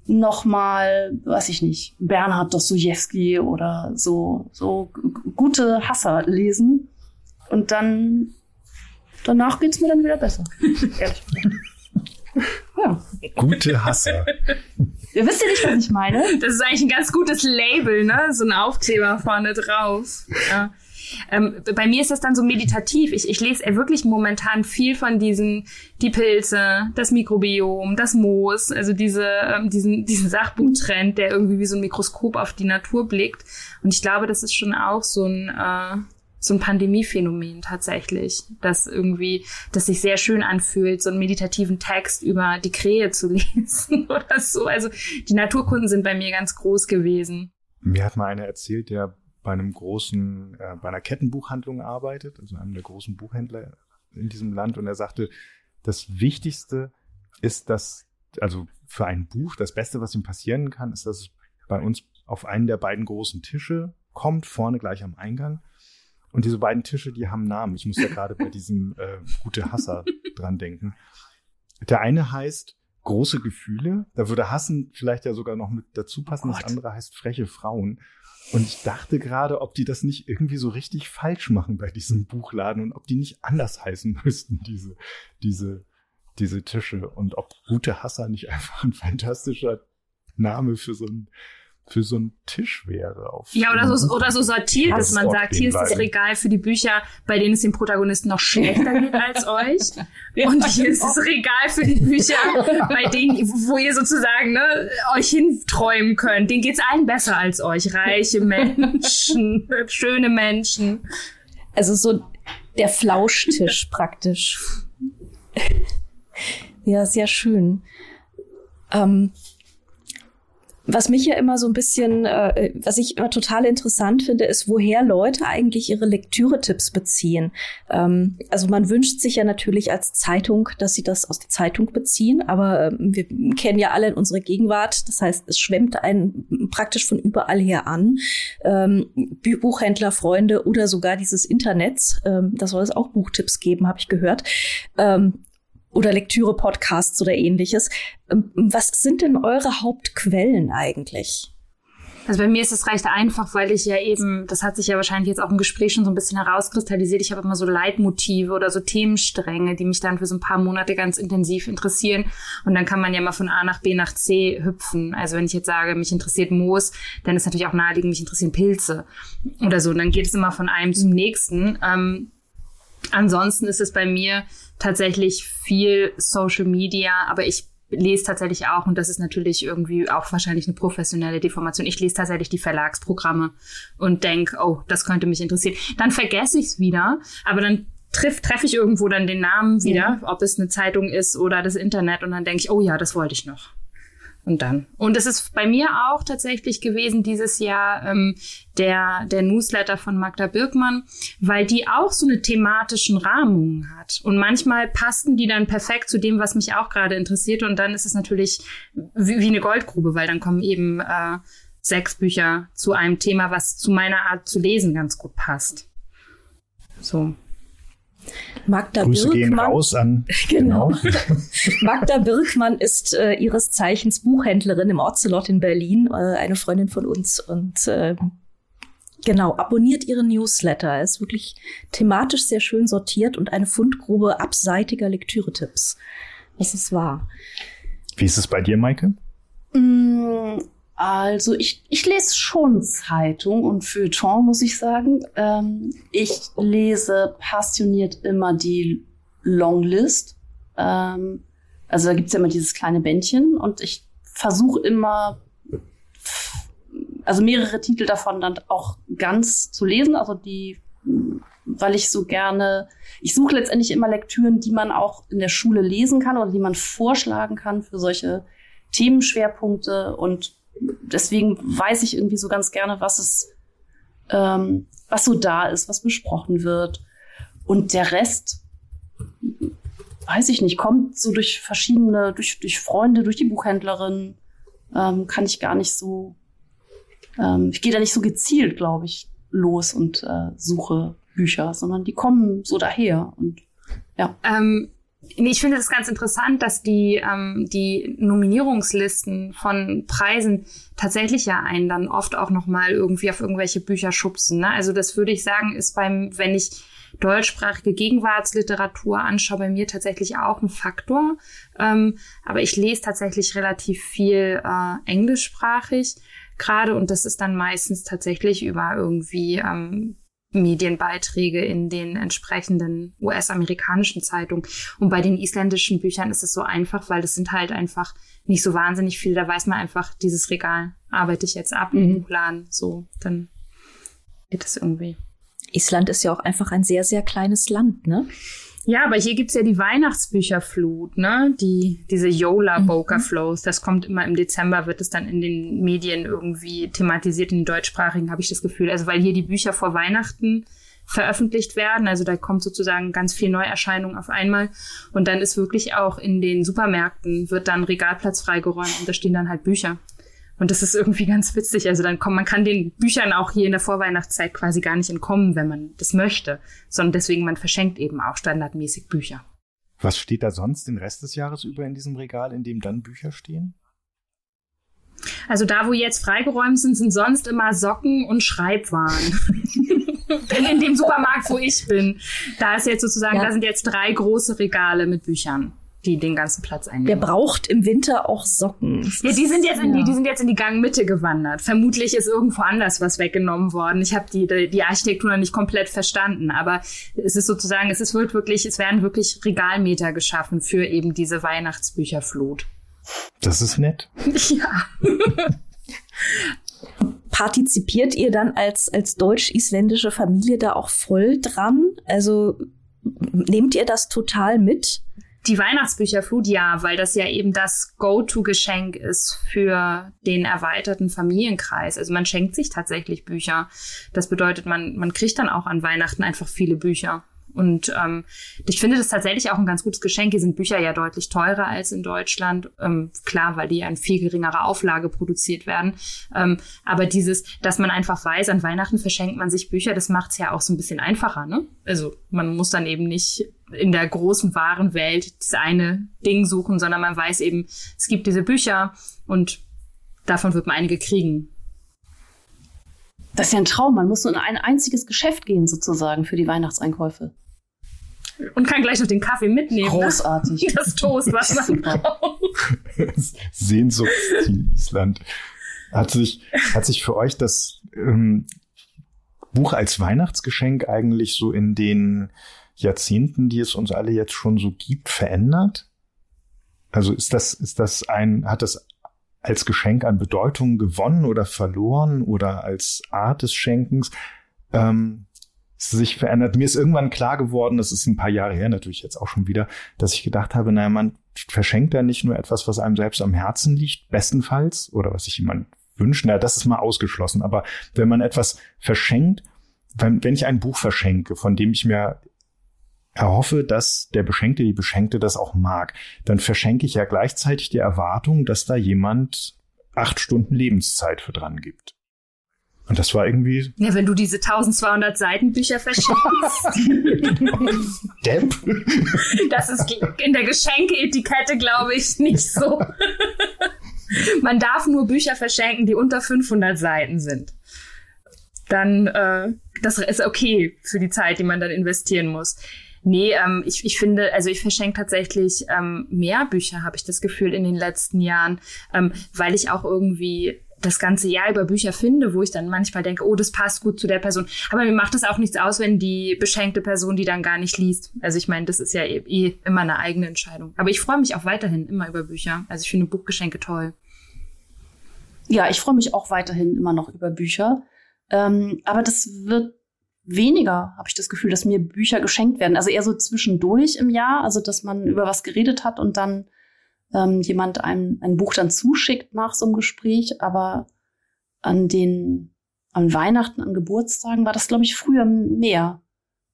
noch mal, weiß ich nicht, Bernhard Dostojewski oder so, so gute Hasser lesen. Und dann danach geht's mir dann wieder besser. Ehrlich gesagt. Ja. Gute Hasser. Ihr wisst ja nicht, was ich meine. Das ist eigentlich ein ganz gutes Label, ne? So ein Aufkleber vorne drauf. Ja. Ähm, bei mir ist das dann so meditativ. Ich, ich lese wirklich momentan viel von diesen, die Pilze, das Mikrobiom, das Moos, also diese, ähm, diesen, diesen Sachbuchtrend, der irgendwie wie so ein Mikroskop auf die Natur blickt. Und ich glaube, das ist schon auch so ein, äh, so ein Pandemiephänomen tatsächlich, dass irgendwie, dass sich sehr schön anfühlt, so einen meditativen Text über die Krähe zu lesen oder so. Also die Naturkunden sind bei mir ganz groß gewesen. Mir hat mal einer erzählt, der bei einem großen, äh, bei einer Kettenbuchhandlung arbeitet, also einem der großen Buchhändler in diesem Land, und er sagte, das Wichtigste ist, dass, also für ein Buch, das Beste, was ihm passieren kann, ist, dass es bei uns auf einen der beiden großen Tische kommt, vorne gleich am Eingang und diese beiden Tische, die haben Namen. Ich muss ja gerade bei diesem äh, gute Hasser dran denken. Der eine heißt große Gefühle. Da würde Hassen vielleicht ja sogar noch mit dazu passen. Oh das andere heißt freche Frauen. Und ich dachte gerade, ob die das nicht irgendwie so richtig falsch machen bei diesem Buchladen und ob die nicht anders heißen müssten, diese, diese, diese Tische. Und ob gute Hasser nicht einfach ein fantastischer Name für so ein für so einen Tisch wäre. Auf ja, oder so, oder so sortiert, dass man sagt, hier ist das Regal für die Bücher, bei denen es dem Protagonisten noch schlechter geht als euch. Und hier ist das Regal für die Bücher, bei denen, wo ihr sozusagen ne, euch hinträumen könnt. Denen geht's allen besser als euch. Reiche Menschen, schöne Menschen. Also so der Flauschtisch praktisch. ja, sehr schön. Ähm, was mich ja immer so ein bisschen, äh, was ich immer total interessant finde, ist, woher Leute eigentlich ihre Lektüre-Tipps beziehen. Ähm, also man wünscht sich ja natürlich als Zeitung, dass sie das aus der Zeitung beziehen, aber äh, wir kennen ja alle unsere Gegenwart. Das heißt, es schwemmt einen praktisch von überall her an. Ähm, Buchhändler, Freunde oder sogar dieses Internets. Ähm, da soll es auch Buchtipps geben, habe ich gehört. Ähm, oder Lektüre-Podcasts oder ähnliches. Ähm, was sind denn eure Hauptquellen eigentlich? Also bei mir ist es recht einfach, weil ich ja eben, das hat sich ja wahrscheinlich jetzt auch im Gespräch schon so ein bisschen herauskristallisiert, ich habe immer so Leitmotive oder so Themenstränge, die mich dann für so ein paar Monate ganz intensiv interessieren. Und dann kann man ja mal von A nach B nach C hüpfen. Also wenn ich jetzt sage, mich interessiert Moos, dann ist natürlich auch naheliegend, mich interessieren Pilze oder so. Und dann geht es immer von einem zum nächsten. Ähm, ansonsten ist es bei mir tatsächlich viel Social Media, aber ich lese tatsächlich auch, und das ist natürlich irgendwie auch wahrscheinlich eine professionelle Deformation, ich lese tatsächlich die Verlagsprogramme und denke, oh, das könnte mich interessieren. Dann vergesse ich es wieder, aber dann treffe treff ich irgendwo dann den Namen wieder, mhm. ob es eine Zeitung ist oder das Internet und dann denke ich, oh ja, das wollte ich noch. Und dann. Und es ist bei mir auch tatsächlich gewesen dieses Jahr ähm, der, der Newsletter von Magda Birkmann, weil die auch so eine thematischen Rahmung hat. Und manchmal passten die dann perfekt zu dem, was mich auch gerade interessiert. Und dann ist es natürlich wie, wie eine Goldgrube, weil dann kommen eben äh, sechs Bücher zu einem Thema, was zu meiner Art zu lesen ganz gut passt. So. Magda Grüße Birkmann, gehen raus an. Genau. genau. Magda Birkmann ist äh, ihres Zeichens Buchhändlerin im Ocelot in Berlin, äh, eine Freundin von uns und äh, genau, abonniert ihren Newsletter. Er ist wirklich thematisch sehr schön sortiert und eine Fundgrube abseitiger Lektüretipps. Das ist wahr. Wie ist es bei dir, Maike? Mm, also ich, ich lese schon Zeitung und Feuilleton, muss ich sagen. Ähm, ich lese passioniert immer die Longlist. Ähm, also da gibt's ja immer dieses kleine Bändchen und ich versuche immer, also mehrere Titel davon dann auch ganz zu lesen. Also die, weil ich so gerne, ich suche letztendlich immer Lektüren, die man auch in der Schule lesen kann oder die man vorschlagen kann für solche Themenschwerpunkte und deswegen weiß ich irgendwie so ganz gerne, was es, ähm, was so da ist, was besprochen wird. Und der Rest, weiß ich nicht, kommt so durch verschiedene, durch, durch Freunde, durch die Buchhändlerin, ähm, kann ich gar nicht so, ähm, ich gehe da nicht so gezielt, glaube ich, los und äh, suche Bücher, sondern die kommen so daher und ja. Ähm, ich finde es ganz interessant, dass die, ähm, die Nominierungslisten von Preisen tatsächlich ja einen dann oft auch nochmal irgendwie auf irgendwelche Bücher schubsen. Ne? Also das würde ich sagen, ist beim, wenn ich deutschsprachige Gegenwartsliteratur anschaue, bei mir tatsächlich auch ein Faktor. Ähm, aber ich lese tatsächlich relativ viel äh, englischsprachig gerade und das ist dann meistens tatsächlich über irgendwie ähm, Medienbeiträge in den entsprechenden US-amerikanischen Zeitungen. Und bei den isländischen Büchern ist es so einfach, weil das sind halt einfach nicht so wahnsinnig viele. Da weiß man einfach, dieses Regal arbeite ich jetzt ab mhm. im Buchladen. So, dann geht es irgendwie. Island ist ja auch einfach ein sehr, sehr kleines Land, ne? Ja, aber hier gibt's ja die Weihnachtsbücherflut, ne? Die, diese Yola Boker Flows. Das kommt immer im Dezember, wird es dann in den Medien irgendwie thematisiert, in den deutschsprachigen, habe ich das Gefühl. Also weil hier die Bücher vor Weihnachten veröffentlicht werden. Also da kommt sozusagen ganz viel Neuerscheinung auf einmal. Und dann ist wirklich auch in den Supermärkten wird dann Regalplatz freigeräumt und da stehen dann halt Bücher. Und das ist irgendwie ganz witzig. Also dann kommt, man kann den Büchern auch hier in der Vorweihnachtszeit quasi gar nicht entkommen, wenn man das möchte, sondern deswegen man verschenkt eben auch standardmäßig Bücher. Was steht da sonst den Rest des Jahres über in diesem Regal, in dem dann Bücher stehen? Also da, wo jetzt freigeräumt sind, sind sonst immer Socken und Schreibwaren. in dem Supermarkt, wo ich bin, da ist jetzt sozusagen, ja. da sind jetzt drei große Regale mit Büchern die den ganzen Platz einnehmen. Wer braucht im Winter auch Socken? Ja, die sind jetzt in die, die sind jetzt in die Gangmitte gewandert. Vermutlich ist irgendwo anders was weggenommen worden. Ich habe die, die, die Architektur noch nicht komplett verstanden, aber es ist sozusagen, es ist wird wirklich, es werden wirklich Regalmeter geschaffen für eben diese Weihnachtsbücherflut. Das ist nett. Ja. Partizipiert ihr dann als, als deutsch-isländische Familie da auch voll dran? Also nehmt ihr das total mit? Die Weihnachtsbücherflut, ja, weil das ja eben das Go-To-Geschenk ist für den erweiterten Familienkreis. Also man schenkt sich tatsächlich Bücher. Das bedeutet, man, man kriegt dann auch an Weihnachten einfach viele Bücher. Und ähm, ich finde das tatsächlich auch ein ganz gutes Geschenk. Hier sind Bücher ja deutlich teurer als in Deutschland. Ähm, klar, weil die ja in viel geringerer Auflage produziert werden. Ähm, aber dieses, dass man einfach weiß, an Weihnachten verschenkt man sich Bücher, das macht es ja auch so ein bisschen einfacher. Ne? Also man muss dann eben nicht in der großen wahren Welt das eine Ding suchen, sondern man weiß eben, es gibt diese Bücher und davon wird man einige kriegen. Das ist ja ein Traum. Man muss nur in ein einziges Geschäft gehen, sozusagen, für die Weihnachtseinkäufe. Und kann gleich noch den Kaffee mitnehmen. Ne? Großartig. Das Toast, was man braucht. Sehnsuchtsziel Island. Hat sich, hat sich für euch das ähm, Buch als Weihnachtsgeschenk eigentlich so in den Jahrzehnten, die es uns alle jetzt schon so gibt, verändert? Also ist das, ist das ein, hat das als Geschenk an Bedeutung gewonnen oder verloren oder als Art des Schenkens? Ähm, sich verändert. Mir ist irgendwann klar geworden, das ist ein paar Jahre her natürlich jetzt auch schon wieder, dass ich gedacht habe, naja, man verschenkt da nicht nur etwas, was einem selbst am Herzen liegt, bestenfalls, oder was sich jemand wünscht, na, das ist mal ausgeschlossen. Aber wenn man etwas verschenkt, wenn, wenn ich ein Buch verschenke, von dem ich mir erhoffe, dass der Beschenkte, die Beschenkte das auch mag, dann verschenke ich ja gleichzeitig die Erwartung, dass da jemand acht Stunden Lebenszeit für dran gibt. Und das war irgendwie. Ja, wenn du diese 1200 Seiten Bücher verschenkst. Depp. Das ist in der Geschenkeetikette, glaube ich, nicht so. Man darf nur Bücher verschenken, die unter 500 Seiten sind. Dann, äh, das ist okay für die Zeit, die man dann investieren muss. Nee, ähm, ich, ich finde, also ich verschenke tatsächlich ähm, mehr Bücher, habe ich das Gefühl, in den letzten Jahren, ähm, weil ich auch irgendwie das ganze Jahr über Bücher finde, wo ich dann manchmal denke, oh, das passt gut zu der Person. Aber mir macht das auch nichts aus, wenn die beschenkte Person die dann gar nicht liest. Also ich meine, das ist ja eh, eh immer eine eigene Entscheidung. Aber ich freue mich auch weiterhin immer über Bücher. Also ich finde Buchgeschenke toll. Ja, ich freue mich auch weiterhin immer noch über Bücher. Ähm, aber das wird weniger, habe ich das Gefühl, dass mir Bücher geschenkt werden. Also eher so zwischendurch im Jahr, also dass man über was geredet hat und dann ähm, jemand einem ein Buch dann zuschickt nach so einem Gespräch. Aber an den, an Weihnachten, an Geburtstagen war das, glaube ich, früher mehr,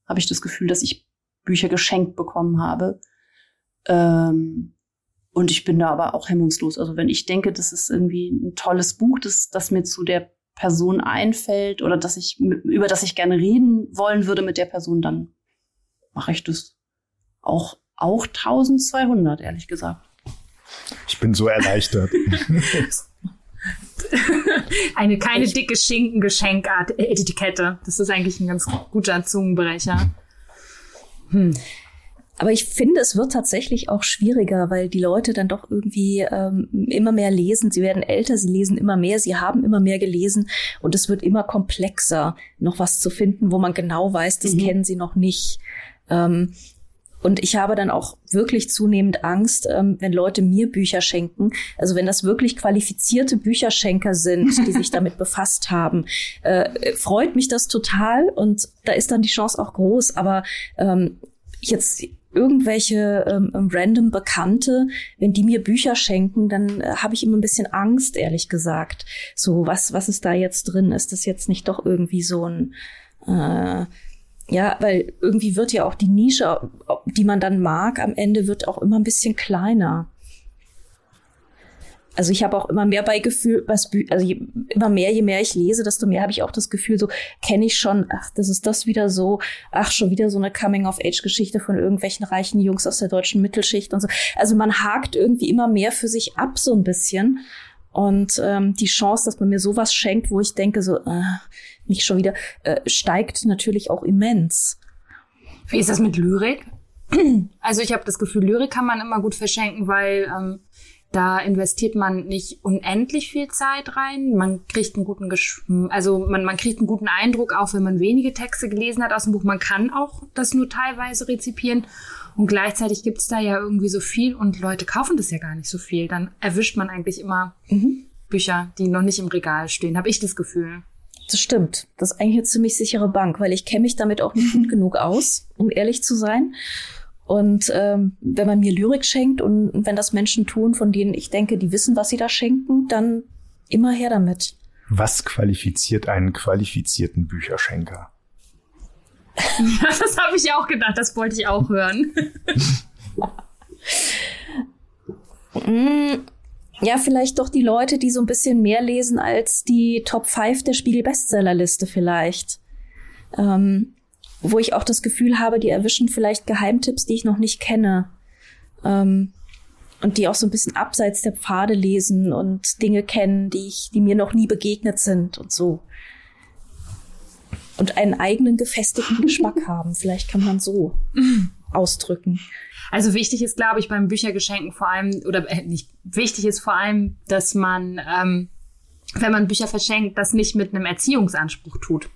habe ich das Gefühl, dass ich Bücher geschenkt bekommen habe. Ähm, und ich bin da aber auch hemmungslos. Also wenn ich denke, das ist irgendwie ein tolles Buch, das, das mir zu der Person einfällt oder dass ich, über das ich gerne reden wollen würde mit der Person, dann mache ich das auch, auch 1200, ehrlich gesagt. Ich bin so erleichtert. Eine keine dicke Schinken-Geschenkart, Etikette. Das ist eigentlich ein ganz guter Zungenbrecher. Hm. Aber ich finde, es wird tatsächlich auch schwieriger, weil die Leute dann doch irgendwie ähm, immer mehr lesen. Sie werden älter, sie lesen immer mehr, sie haben immer mehr gelesen und es wird immer komplexer, noch was zu finden, wo man genau weiß, das mhm. kennen sie noch nicht. Ähm, und ich habe dann auch wirklich zunehmend Angst, ähm, wenn Leute mir Bücher schenken. Also wenn das wirklich qualifizierte Bücherschenker sind, die sich damit befasst haben, äh, freut mich das total und da ist dann die Chance auch groß. Aber ähm, jetzt irgendwelche ähm, random Bekannte, wenn die mir Bücher schenken, dann äh, habe ich immer ein bisschen Angst, ehrlich gesagt. So, was, was ist da jetzt drin? Ist das jetzt nicht doch irgendwie so ein äh, ja, weil irgendwie wird ja auch die Nische, die man dann mag, am Ende wird auch immer ein bisschen kleiner. Also ich habe auch immer mehr bei Gefühl, was also je, immer mehr, je mehr ich lese, desto mehr habe ich auch das Gefühl, so kenne ich schon, ach, das ist das wieder so, ach, schon wieder so eine Coming-of-Age-Geschichte von irgendwelchen reichen Jungs aus der deutschen Mittelschicht und so. Also man hakt irgendwie immer mehr für sich ab, so ein bisschen. Und ähm, die Chance, dass man mir sowas schenkt, wo ich denke, so, äh, nicht schon wieder, äh, steigt natürlich auch immens. Wie ist das mit Lyrik? Also ich habe das Gefühl, Lyrik kann man immer gut verschenken, weil ähm, da investiert man nicht unendlich viel Zeit rein. Man kriegt einen guten, Gesch also man, man kriegt einen guten Eindruck, auch wenn man wenige Texte gelesen hat aus dem Buch. Man kann auch das nur teilweise rezipieren. Und gleichzeitig gibt's da ja irgendwie so viel und Leute kaufen das ja gar nicht so viel. Dann erwischt man eigentlich immer mhm. Bücher, die noch nicht im Regal stehen, habe ich das Gefühl. Das stimmt. Das ist eigentlich eine ziemlich sichere Bank, weil ich kenne mich damit auch nicht gut genug aus, um ehrlich zu sein. Und ähm, wenn man mir Lyrik schenkt und wenn das Menschen tun, von denen ich denke, die wissen, was sie da schenken, dann immer her damit. Was qualifiziert einen qualifizierten Bücherschenker? Ja, das habe ich auch gedacht, das wollte ich auch hören. Ja, vielleicht doch die Leute, die so ein bisschen mehr lesen als die Top 5 der Spiegel-Bestsellerliste vielleicht. Ähm, wo ich auch das Gefühl habe, die erwischen vielleicht Geheimtipps, die ich noch nicht kenne. Ähm, und die auch so ein bisschen abseits der Pfade lesen und Dinge kennen, die ich, die mir noch nie begegnet sind und so. Und einen eigenen gefestigten Geschmack haben. Vielleicht kann man so ausdrücken. Also wichtig ist, glaube ich, beim Büchergeschenken vor allem, oder äh, nicht wichtig ist vor allem, dass man, ähm, wenn man Bücher verschenkt, das nicht mit einem Erziehungsanspruch tut.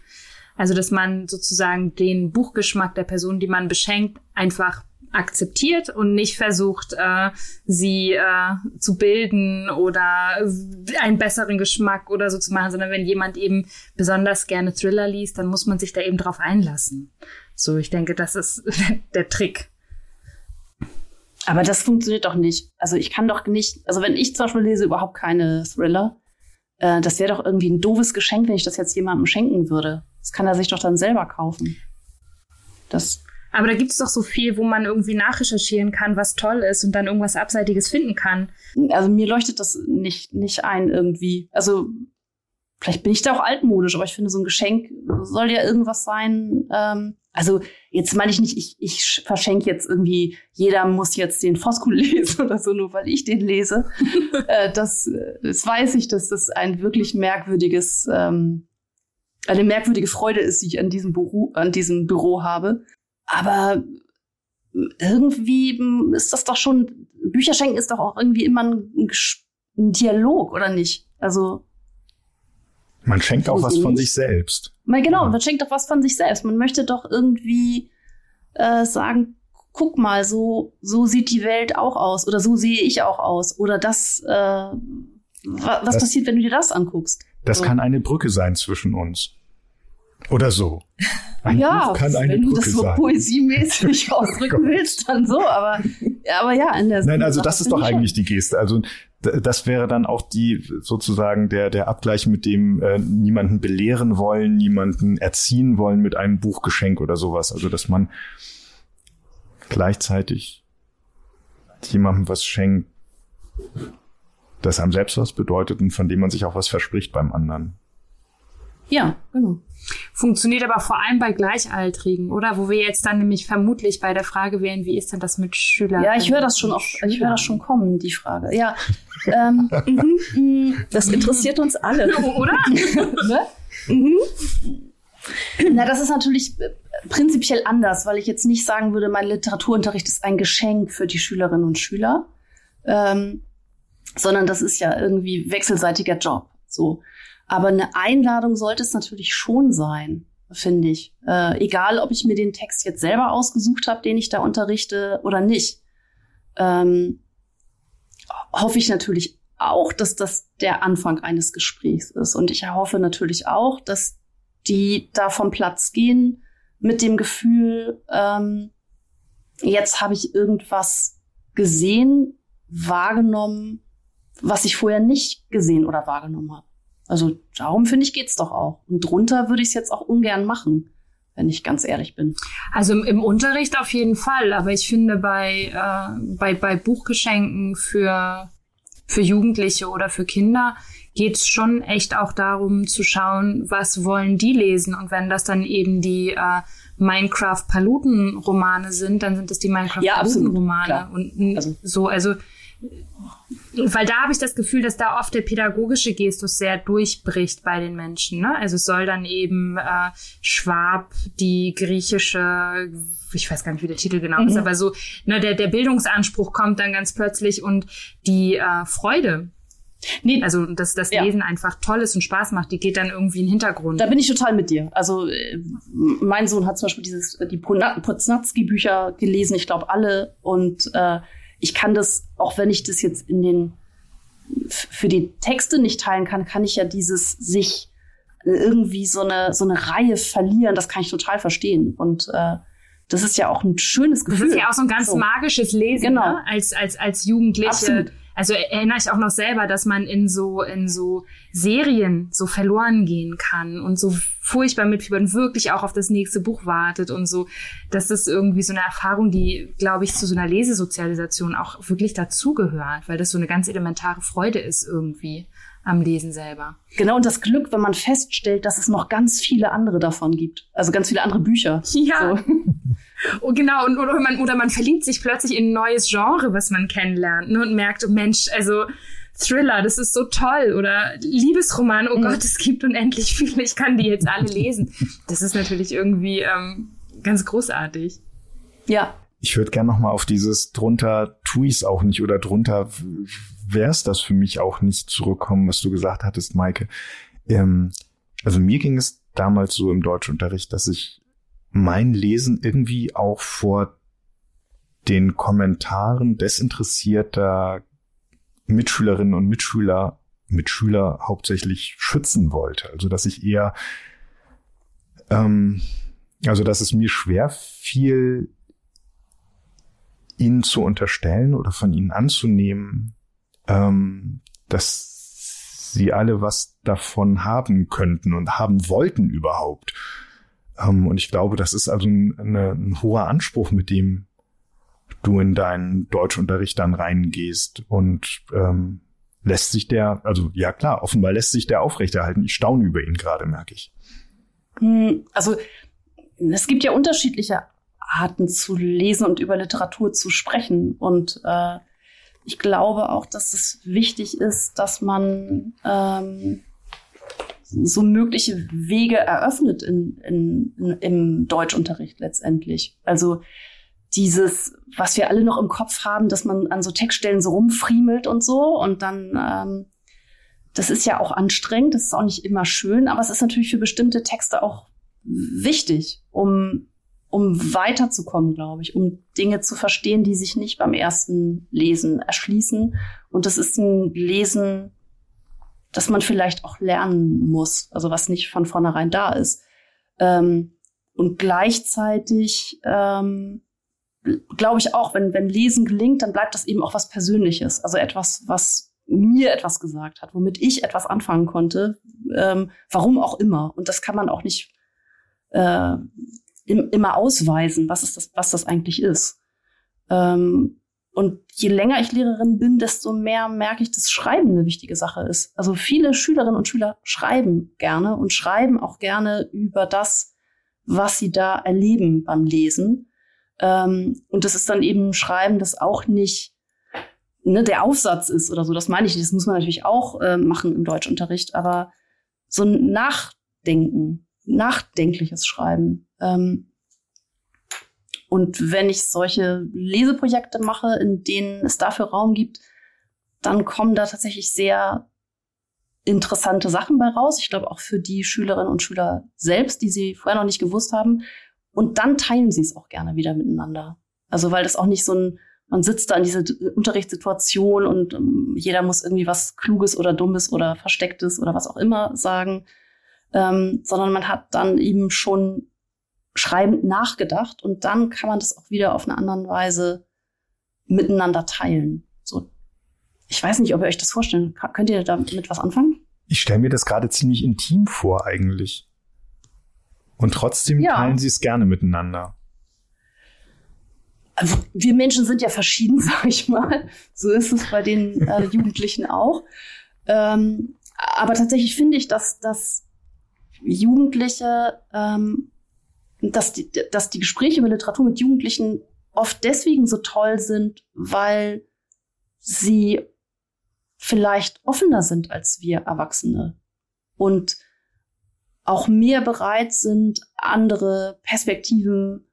Also, dass man sozusagen den Buchgeschmack der Person, die man beschenkt, einfach akzeptiert und nicht versucht, äh, sie äh, zu bilden oder einen besseren Geschmack oder so zu machen, sondern wenn jemand eben besonders gerne Thriller liest, dann muss man sich da eben drauf einlassen. So, ich denke, das ist der Trick. Aber das funktioniert doch nicht. Also ich kann doch nicht, also wenn ich zum Beispiel lese überhaupt keine Thriller, äh, das wäre doch irgendwie ein doofes Geschenk, wenn ich das jetzt jemandem schenken würde. Das kann er sich doch dann selber kaufen. Das aber da gibt es doch so viel, wo man irgendwie nachrecherchieren kann, was toll ist und dann irgendwas Abseitiges finden kann. Also mir leuchtet das nicht, nicht ein irgendwie. Also vielleicht bin ich da auch altmodisch, aber ich finde, so ein Geschenk soll ja irgendwas sein. Ähm, also jetzt meine ich nicht, ich, ich verschenke jetzt irgendwie, jeder muss jetzt den Foskul lesen oder so, nur weil ich den lese. äh, das, das weiß ich, dass das ein wirklich merkwürdiges, ähm, eine merkwürdige Freude ist, die ich an diesem Büro, an diesem Büro habe. Aber irgendwie ist das doch schon, Bücher schenken ist doch auch irgendwie immer ein, ein Dialog, oder nicht? Also. Man schenkt auch was von sich selbst. Man, genau, ja. man schenkt doch was von sich selbst. Man möchte doch irgendwie äh, sagen, guck mal, so, so sieht die Welt auch aus oder so sehe ich auch aus oder das, äh, was das, passiert, wenn du dir das anguckst? Das so. kann eine Brücke sein zwischen uns. Oder so. Ein ja, wenn du das so sein. poesiemäßig ausdrücken oh willst, dann so, aber, aber ja, in der Nein, also das ist doch eigentlich die Geste. Also das wäre dann auch die sozusagen der der Abgleich mit dem äh, niemanden belehren wollen, niemanden erziehen wollen mit einem Buchgeschenk oder sowas. Also dass man gleichzeitig jemandem was schenkt, das einem selbst was bedeutet und von dem man sich auch was verspricht beim anderen. Ja, genau. Funktioniert aber vor allem bei Gleichaltrigen, oder? Wo wir jetzt dann nämlich vermutlich bei der Frage wären, wie ist denn das mit Schülern? Ja, ich höre das schon auf, ich höre das schon kommen, die Frage. Ja. ähm, mhm, mhm. das interessiert uns alle. Oder? ne? mhm. Na, das ist natürlich prinzipiell anders, weil ich jetzt nicht sagen würde, mein Literaturunterricht ist ein Geschenk für die Schülerinnen und Schüler, ähm, sondern das ist ja irgendwie wechselseitiger Job. So. Aber eine Einladung sollte es natürlich schon sein, finde ich. Äh, egal, ob ich mir den Text jetzt selber ausgesucht habe, den ich da unterrichte oder nicht. Ähm, hoffe ich natürlich auch, dass das der Anfang eines Gesprächs ist. Und ich hoffe natürlich auch, dass die da vom Platz gehen mit dem Gefühl, ähm, jetzt habe ich irgendwas gesehen, wahrgenommen, was ich vorher nicht gesehen oder wahrgenommen habe. Also darum finde ich geht's doch auch. Und drunter würde ich es jetzt auch ungern machen, wenn ich ganz ehrlich bin. Also im, im Unterricht auf jeden Fall, aber ich finde bei äh, bei bei Buchgeschenken für für Jugendliche oder für Kinder geht's schon echt auch darum zu schauen, was wollen die lesen und wenn das dann eben die äh, Minecraft Paluten Romane sind, dann sind es die Minecraft Paluten Romane ja, und also. so also weil da habe ich das Gefühl, dass da oft der pädagogische Gestus sehr durchbricht bei den Menschen. Ne? Also es soll dann eben äh, Schwab, die griechische, ich weiß gar nicht, wie der Titel genau mhm. ist, aber so, ne, der, der Bildungsanspruch kommt dann ganz plötzlich und die äh, Freude. Nee, also dass das Lesen ja. einfach toll ist und Spaß macht, die geht dann irgendwie in den Hintergrund. Da bin ich total mit dir. Also äh, mein Sohn hat zum Beispiel dieses die Poznatsky-Bücher gelesen, ich glaube alle, und äh, ich kann das, auch wenn ich das jetzt in den für die Texte nicht teilen kann, kann ich ja dieses sich irgendwie so eine so eine Reihe verlieren, das kann ich total verstehen und äh, das ist ja auch ein schönes Gefühl. Das ist ja auch so ein ganz so. magisches Lesen genau. ne? als als als Jugendliche. Absolut also erinnere ich auch noch selber, dass man in so, in so Serien so verloren gehen kann und so furchtbar mitfiebern, wirklich auch auf das nächste Buch wartet und so. Das ist irgendwie so eine Erfahrung, die, glaube ich, zu so einer Lesesozialisation auch wirklich dazugehört, weil das so eine ganz elementare Freude ist irgendwie am Lesen selber. Genau, und das Glück, wenn man feststellt, dass es noch ganz viele andere davon gibt. Also ganz viele andere Bücher. Ja. So. Oh, genau, und, oder, man, oder man verliebt sich plötzlich in ein neues Genre, was man kennenlernt ne, und merkt, oh Mensch, also Thriller, das ist so toll. Oder Liebesroman, oh mhm. Gott, es gibt unendlich viele, ich kann die jetzt alle lesen. Das ist natürlich irgendwie ähm, ganz großartig. Ja. Ich würde gerne noch mal auf dieses drunter tue ich auch nicht oder drunter wär's das für mich auch nicht zurückkommen, was du gesagt hattest, Maike. Ähm, also mir ging es damals so im Deutschunterricht, dass ich mein Lesen irgendwie auch vor den Kommentaren desinteressierter Mitschülerinnen und Mitschüler, Mitschüler hauptsächlich schützen wollte. Also dass ich eher, ähm, also dass es mir schwer fiel, ihnen zu unterstellen oder von ihnen anzunehmen, ähm, dass sie alle was davon haben könnten und haben wollten überhaupt. Ähm, und ich glaube, das ist also ein, eine, ein hoher Anspruch, mit dem du in deinen Deutschunterricht dann reingehst und ähm, lässt sich der, also ja klar, offenbar lässt sich der aufrechterhalten. Ich staune über ihn gerade, merke ich. Hm, also es gibt ja unterschiedliche Arten zu lesen und über Literatur zu sprechen. Und äh, ich glaube auch, dass es wichtig ist, dass man ähm, so mögliche Wege eröffnet in, in, in, im Deutschunterricht letztendlich. Also dieses, was wir alle noch im Kopf haben, dass man an so Textstellen so rumfriemelt und so und dann, ähm, das ist ja auch anstrengend, das ist auch nicht immer schön, aber es ist natürlich für bestimmte Texte auch wichtig, um um weiterzukommen, glaube ich, um Dinge zu verstehen, die sich nicht beim ersten Lesen erschließen. Und das ist ein Lesen, das man vielleicht auch lernen muss, also was nicht von vornherein da ist. Ähm, und gleichzeitig ähm, glaube ich auch, wenn, wenn Lesen gelingt, dann bleibt das eben auch was Persönliches, also etwas, was mir etwas gesagt hat, womit ich etwas anfangen konnte, ähm, warum auch immer. Und das kann man auch nicht äh, im, immer ausweisen, was, ist das, was das eigentlich ist. Ähm, und je länger ich Lehrerin bin, desto mehr merke ich, dass Schreiben eine wichtige Sache ist. Also viele Schülerinnen und Schüler schreiben gerne und schreiben auch gerne über das, was sie da erleben beim Lesen. Ähm, und das ist dann eben Schreiben, das auch nicht ne, der Aufsatz ist oder so. Das meine ich nicht. Das muss man natürlich auch äh, machen im Deutschunterricht. Aber so ein Nachdenken, nachdenkliches Schreiben, ähm, und wenn ich solche Leseprojekte mache, in denen es dafür Raum gibt, dann kommen da tatsächlich sehr interessante Sachen bei raus. Ich glaube auch für die Schülerinnen und Schüler selbst, die sie vorher noch nicht gewusst haben. Und dann teilen sie es auch gerne wieder miteinander. Also weil das auch nicht so ein, man sitzt da in dieser Unterrichtssituation und um, jeder muss irgendwie was Kluges oder Dummes oder Verstecktes oder was auch immer sagen, ähm, sondern man hat dann eben schon schreibend nachgedacht und dann kann man das auch wieder auf eine andere Weise miteinander teilen. So, ich weiß nicht, ob ihr euch das vorstellen könnt. ihr damit was anfangen? Ich stelle mir das gerade ziemlich intim vor eigentlich. Und trotzdem ja. teilen sie es gerne miteinander. Also, wir Menschen sind ja verschieden, sag ich mal. So ist es bei den äh, Jugendlichen auch. Ähm, aber tatsächlich finde ich, dass, dass Jugendliche ähm, dass die, dass die Gespräche über Literatur mit Jugendlichen oft deswegen so toll sind, weil sie vielleicht offener sind als wir Erwachsene und auch mehr bereit sind, andere Perspektiven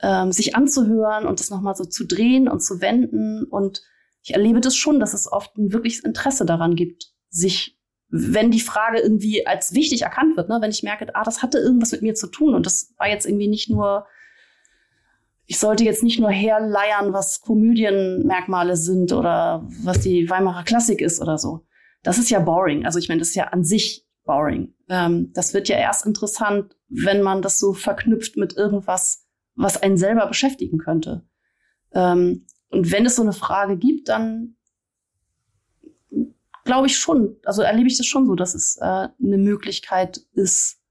ähm, sich anzuhören und das nochmal so zu drehen und zu wenden. Und ich erlebe das schon, dass es oft ein wirkliches Interesse daran gibt, sich wenn die Frage irgendwie als wichtig erkannt wird, ne, wenn ich merke, ah, das hatte irgendwas mit mir zu tun und das war jetzt irgendwie nicht nur, ich sollte jetzt nicht nur herleiern, was Komödienmerkmale sind oder was die Weimarer Klassik ist oder so. Das ist ja boring. Also ich meine, das ist ja an sich boring. Ähm, das wird ja erst interessant, wenn man das so verknüpft mit irgendwas, was einen selber beschäftigen könnte. Ähm, und wenn es so eine Frage gibt, dann glaube ich schon, also erlebe ich das schon so, dass es äh, eine Möglichkeit ist,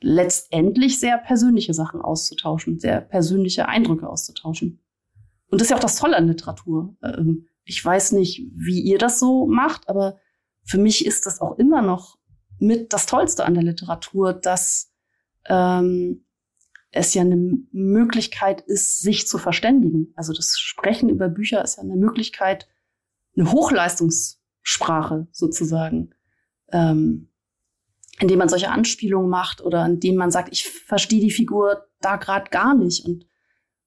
letztendlich sehr persönliche Sachen auszutauschen, sehr persönliche Eindrücke auszutauschen. Und das ist ja auch das Tolle an Literatur. Ähm, ich weiß nicht, wie ihr das so macht, aber für mich ist das auch immer noch mit das Tollste an der Literatur, dass ähm, es ja eine Möglichkeit ist, sich zu verständigen. Also das Sprechen über Bücher ist ja eine Möglichkeit, eine Hochleistungs Sprache sozusagen, ähm, indem man solche Anspielungen macht oder indem man sagt, ich verstehe die Figur da gerade gar nicht. Und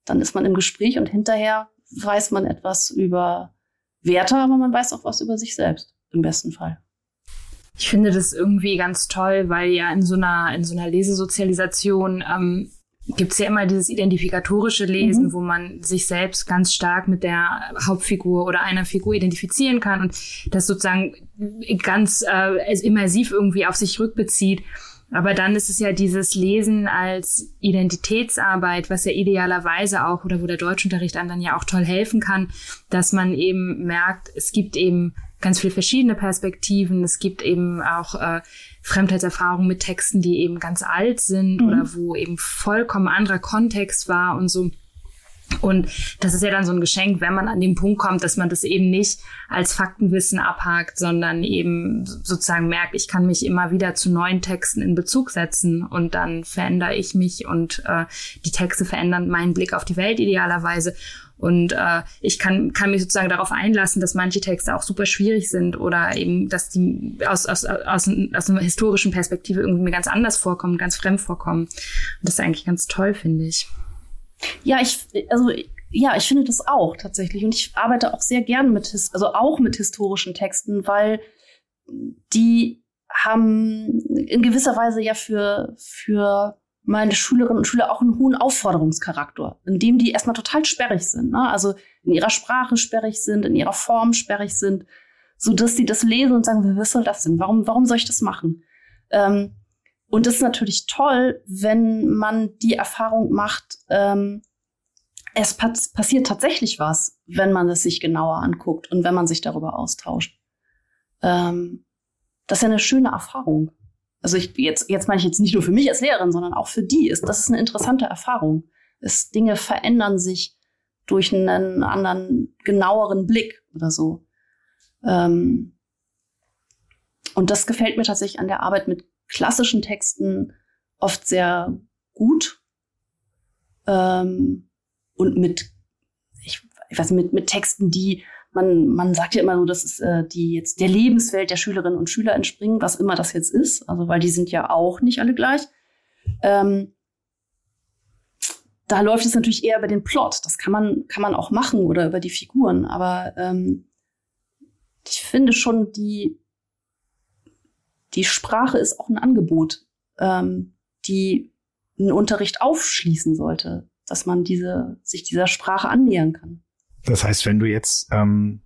dann ist man im Gespräch und hinterher weiß man etwas über Werte, aber man weiß auch was über sich selbst, im besten Fall. Ich finde das irgendwie ganz toll, weil ja in so einer, in so einer Lesesozialisation ähm, gibt es ja immer dieses identifikatorische Lesen, Mhm. wo man sich selbst ganz stark mit der Hauptfigur oder einer Figur identifizieren kann und das sozusagen ganz äh, immersiv irgendwie auf sich rückbezieht. Aber dann ist es ja dieses Lesen als Identitätsarbeit, was ja idealerweise auch, oder wo der Deutschunterricht einem dann ja auch toll helfen kann, dass man eben merkt, es gibt eben ganz viele verschiedene Perspektiven. Es gibt eben auch äh, Fremdheitserfahrungen mit Texten, die eben ganz alt sind Mhm. oder wo eben vollkommen anderer Kontext war und so. Und das ist ja dann so ein Geschenk, wenn man an den Punkt kommt, dass man das eben nicht als Faktenwissen abhakt, sondern eben sozusagen merkt, ich kann mich immer wieder zu neuen Texten in Bezug setzen und dann verändere ich mich und äh, die Texte verändern meinen Blick auf die Welt idealerweise. Und äh, ich kann, kann mich sozusagen darauf einlassen, dass manche Texte auch super schwierig sind oder eben, dass die aus, aus, aus, aus einer historischen Perspektive irgendwie mir ganz anders vorkommen, ganz fremd vorkommen. Und das ist eigentlich ganz toll, finde ich. Ja, ich, also, ja, ich finde das auch tatsächlich. Und ich arbeite auch sehr gern mit, also auch mit historischen Texten, weil die haben in gewisser Weise ja für, für meine Schülerinnen und Schüler auch einen hohen Aufforderungscharakter, indem die erstmal total sperrig sind. Ne? Also in ihrer Sprache sperrig sind, in ihrer Form sperrig sind, so dass sie das lesen und sagen, was soll das denn? Warum, warum soll ich das machen? Ähm, und das ist natürlich toll, wenn man die Erfahrung macht, ähm, es pass passiert tatsächlich was, wenn man es sich genauer anguckt und wenn man sich darüber austauscht. Ähm, das ist ja eine schöne Erfahrung. Also ich jetzt jetzt meine ich jetzt nicht nur für mich als Lehrerin, sondern auch für die ist das ist eine interessante Erfahrung. Es Dinge verändern sich durch einen anderen genaueren Blick oder so. Ähm, und das gefällt mir tatsächlich an der Arbeit mit klassischen Texten oft sehr gut. Ähm, und mit, ich, ich weiß nicht, mit, mit Texten, die man, man sagt ja immer so, dass es äh, die jetzt der Lebenswelt der Schülerinnen und Schüler entspringen, was immer das jetzt ist, also weil die sind ja auch nicht alle gleich. Ähm, da läuft es natürlich eher über den Plot. Das kann man, kann man auch machen oder über die Figuren. Aber ähm, ich finde schon, die, die Sprache ist auch ein Angebot, ähm, die einen Unterricht aufschließen sollte, dass man diese, sich dieser Sprache annähern kann. Das heißt, wenn du jetzt ähm,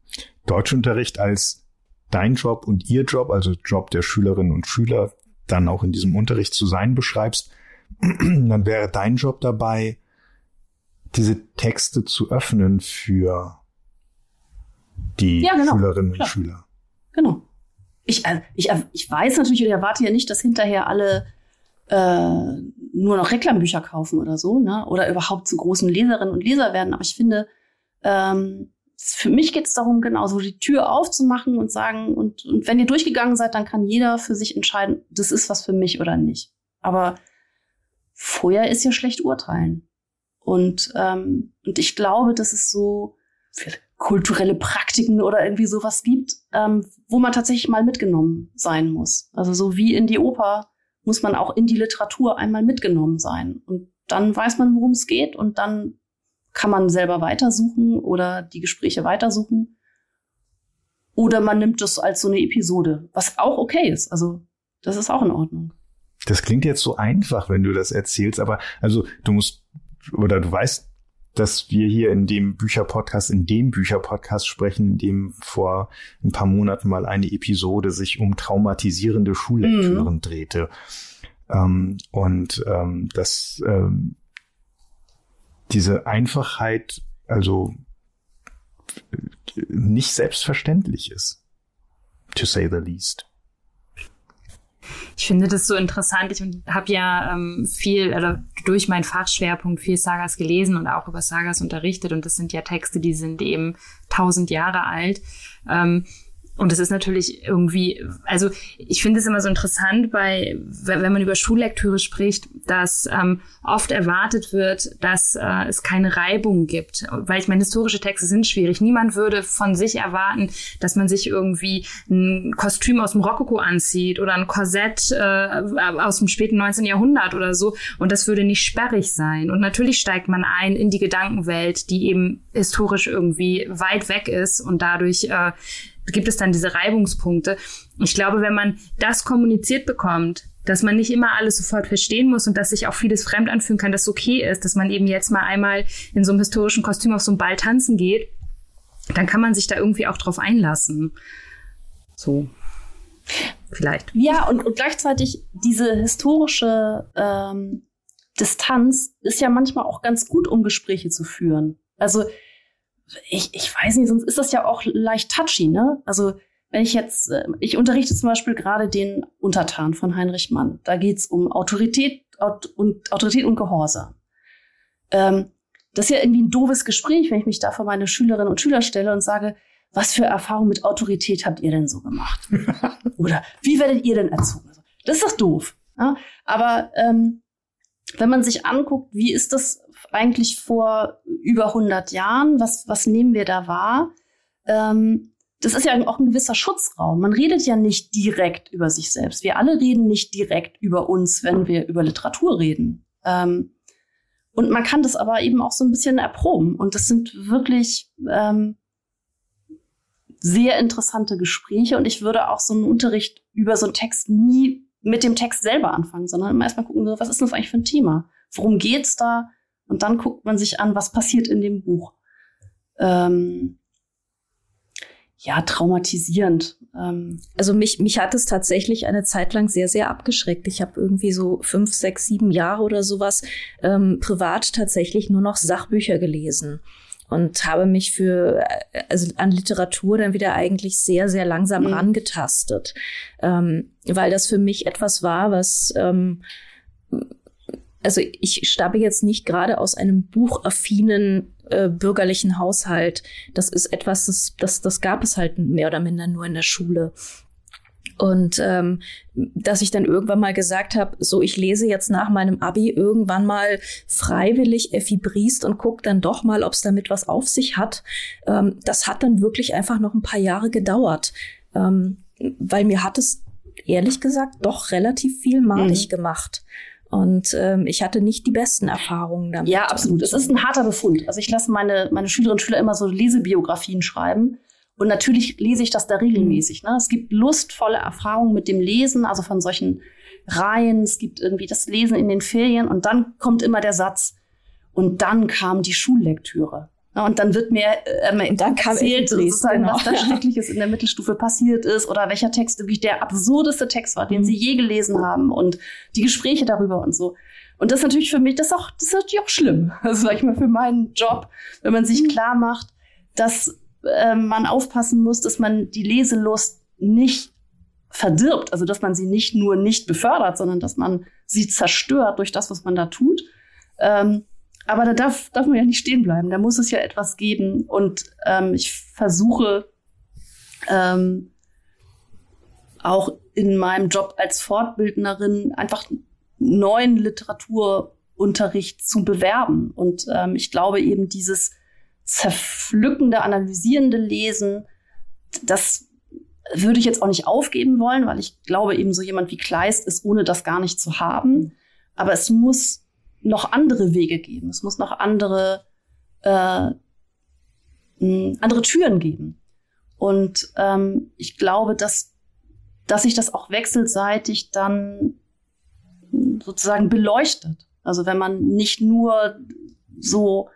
Deutschunterricht als dein Job und ihr Job, also Job der Schülerinnen und Schüler, dann auch in diesem Unterricht zu sein beschreibst, dann wäre dein Job dabei, diese Texte zu öffnen für die Ja, genau. Schülerinnen Klar. und Schüler. Genau. Ich, äh, ich, äh, ich weiß natürlich oder erwarte ja nicht, dass hinterher alle äh, nur noch Reklambücher kaufen oder so, ne? Oder überhaupt zu großen Leserinnen und Leser werden. Aber ich finde, ähm, für mich geht es darum, genau so die Tür aufzumachen und sagen, und, und wenn ihr durchgegangen seid, dann kann jeder für sich entscheiden, das ist was für mich oder nicht. Aber vorher ist ja schlecht urteilen. Und, ähm, und ich glaube, dass es so kulturelle Praktiken oder irgendwie sowas gibt, ähm, wo man tatsächlich mal mitgenommen sein muss. Also so wie in die Oper muss man auch in die Literatur einmal mitgenommen sein. Und dann weiß man, worum es geht und dann kann man selber weitersuchen oder die Gespräche weitersuchen. Oder man nimmt das als so eine Episode, was auch okay ist. Also das ist auch in Ordnung. Das klingt jetzt so einfach, wenn du das erzählst, aber also du musst oder du weißt, dass wir hier in dem Bücherpodcast, in dem Bücherpodcast sprechen, in dem vor ein paar Monaten mal eine Episode sich um traumatisierende Schullektüren drehte. Ähm, und ähm, dass ähm, diese Einfachheit also nicht selbstverständlich ist, to say the least. Ich finde das so interessant. Ich habe ja ähm, viel, oder durch meinen Fachschwerpunkt viel Sagas gelesen und auch über Sagas unterrichtet. Und das sind ja Texte, die sind eben tausend Jahre alt. Ähm, und es ist natürlich irgendwie, also ich finde es immer so interessant, bei, wenn man über Schullektüre spricht, dass ähm, oft erwartet wird, dass äh, es keine Reibung gibt. Weil ich meine, historische Texte sind schwierig. Niemand würde von sich erwarten, dass man sich irgendwie ein Kostüm aus dem Rokoko anzieht oder ein Korsett äh, aus dem späten 19. Jahrhundert oder so. Und das würde nicht sperrig sein. Und natürlich steigt man ein in die Gedankenwelt, die eben historisch irgendwie weit weg ist und dadurch äh, gibt es dann diese Reibungspunkte. Ich glaube, wenn man das kommuniziert bekommt, dass man nicht immer alles sofort verstehen muss und dass sich auch vieles fremd anfühlen kann, das okay ist, dass man eben jetzt mal einmal in so einem historischen Kostüm auf so einem Ball tanzen geht, dann kann man sich da irgendwie auch drauf einlassen. So. Vielleicht. Ja, und, und gleichzeitig diese historische ähm, Distanz ist ja manchmal auch ganz gut, um Gespräche zu führen. Also ich, ich weiß nicht, sonst ist das ja auch leicht touchy, ne? Also wenn ich jetzt, äh, ich unterrichte zum Beispiel gerade den Untertan von Heinrich Mann. Da geht's um Autorität und Autorität und Gehorsam. Ähm, das ist ja irgendwie ein doofes Gespräch, wenn ich mich da vor meine Schülerinnen und Schüler stelle und sage, was für Erfahrungen mit Autorität habt ihr denn so gemacht? Oder wie werdet ihr denn erzogen? Das ist doch doof. Ja? Aber ähm, wenn man sich anguckt, wie ist das eigentlich vor über 100 Jahren? Was, was nehmen wir da wahr? Ähm, das ist ja auch ein gewisser Schutzraum. Man redet ja nicht direkt über sich selbst. Wir alle reden nicht direkt über uns, wenn wir über Literatur reden. Ähm, und man kann das aber eben auch so ein bisschen erproben. Und das sind wirklich ähm, sehr interessante Gespräche. Und ich würde auch so einen Unterricht über so einen Text nie mit dem Text selber anfangen, sondern immer erstmal gucken, was ist das eigentlich für ein Thema? Worum geht's da? Und dann guckt man sich an, was passiert in dem Buch. Ähm, ja, traumatisierend. Ähm. Also mich, mich hat es tatsächlich eine Zeit lang sehr, sehr abgeschreckt. Ich habe irgendwie so fünf, sechs, sieben Jahre oder sowas ähm, privat tatsächlich nur noch Sachbücher gelesen und habe mich für also an Literatur dann wieder eigentlich sehr sehr langsam mhm. rangetastet, ähm, weil das für mich etwas war, was ähm, also ich stamme jetzt nicht gerade aus einem buchaffinen äh, bürgerlichen Haushalt. Das ist etwas, das, das, das gab es halt mehr oder minder nur in der Schule. Und ähm, dass ich dann irgendwann mal gesagt habe, so ich lese jetzt nach meinem Abi irgendwann mal freiwillig Effi Briest und guck dann doch mal, ob es damit was auf sich hat. Ähm, das hat dann wirklich einfach noch ein paar Jahre gedauert, ähm, weil mir hat es ehrlich gesagt doch relativ viel malig mhm. gemacht. Und ähm, ich hatte nicht die besten Erfahrungen damit. Ja, absolut. Es ist ein harter Befund. Also ich lasse meine, meine Schülerinnen und Schüler immer so Lesebiografien schreiben. Und natürlich lese ich das da regelmäßig. Ne? Es gibt lustvolle Erfahrungen mit dem Lesen, also von solchen Reihen. Es gibt irgendwie das Lesen in den Ferien. Und dann kommt immer der Satz, und dann kam die Schullektüre. Und dann wird mir äh, dann erzählt, sozusagen, genau. was da Schreckliches in der Mittelstufe passiert ist oder welcher Text wirklich der absurdeste Text war, den mhm. sie je gelesen haben und die Gespräche darüber und so. Und das ist natürlich für mich, das ist auch, das ist natürlich auch schlimm. Also sag ich mal, für meinen Job, wenn man sich mhm. klar macht, dass äh, man aufpassen muss, dass man die Leselust nicht verdirbt, also dass man sie nicht nur nicht befördert, sondern dass man sie zerstört durch das, was man da tut. Ähm, aber da darf, darf man ja nicht stehen bleiben. Da muss es ja etwas geben. Und ähm, ich versuche ähm, auch in meinem Job als Fortbildnerin einfach neuen Literaturunterricht zu bewerben. Und ähm, ich glaube eben dieses zerpflückende, analysierende Lesen, das würde ich jetzt auch nicht aufgeben wollen, weil ich glaube eben so jemand wie Kleist ist ohne das gar nicht zu haben. Aber es muss noch andere Wege geben. Es muss noch andere, äh, andere Türen geben. Und ähm, ich glaube, dass, dass sich das auch wechselseitig dann sozusagen beleuchtet. Also wenn man nicht nur so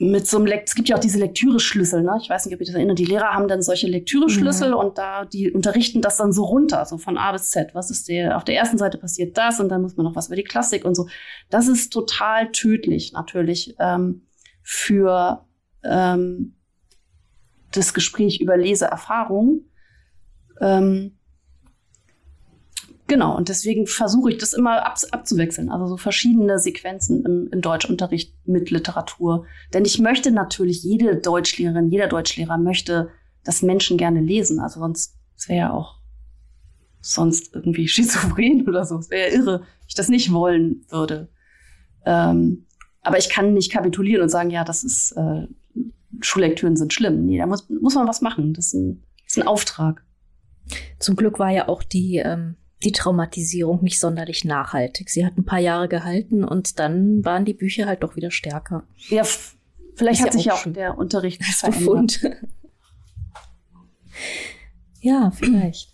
mit so einem Lekt es gibt ja auch diese Lektüre-Schlüssel, ne? Ich weiß nicht, ob ihr das erinnert. Die Lehrer haben dann solche Lektüre-Schlüssel mhm. und da, die unterrichten das dann so runter, so von A bis Z. Was ist der, auf der ersten Seite passiert das und dann muss man noch was über die Klassik und so. Das ist total tödlich, natürlich, ähm, für ähm, das Gespräch über Leseerfahrung. Ähm, Genau, und deswegen versuche ich das immer ab, abzuwechseln, also so verschiedene Sequenzen im, im Deutschunterricht mit Literatur. Denn ich möchte natürlich, jede Deutschlehrerin, jeder Deutschlehrer möchte, dass Menschen gerne lesen. Also sonst, wäre ja auch sonst irgendwie schizophren oder so. Es wäre ja irre, wenn ich das nicht wollen würde. Ähm, aber ich kann nicht kapitulieren und sagen, ja, das ist, äh, Schullektüren sind schlimm. Nee, da muss, muss man was machen. Das ist ein, das ist ein Auftrag. Zum Glück war ja auch die ähm, die Traumatisierung nicht sonderlich nachhaltig. Sie hat ein paar Jahre gehalten und dann waren die Bücher halt doch wieder stärker. Ja, vielleicht Ist hat ja sich ja auch der Unterricht verändert. ja, vielleicht.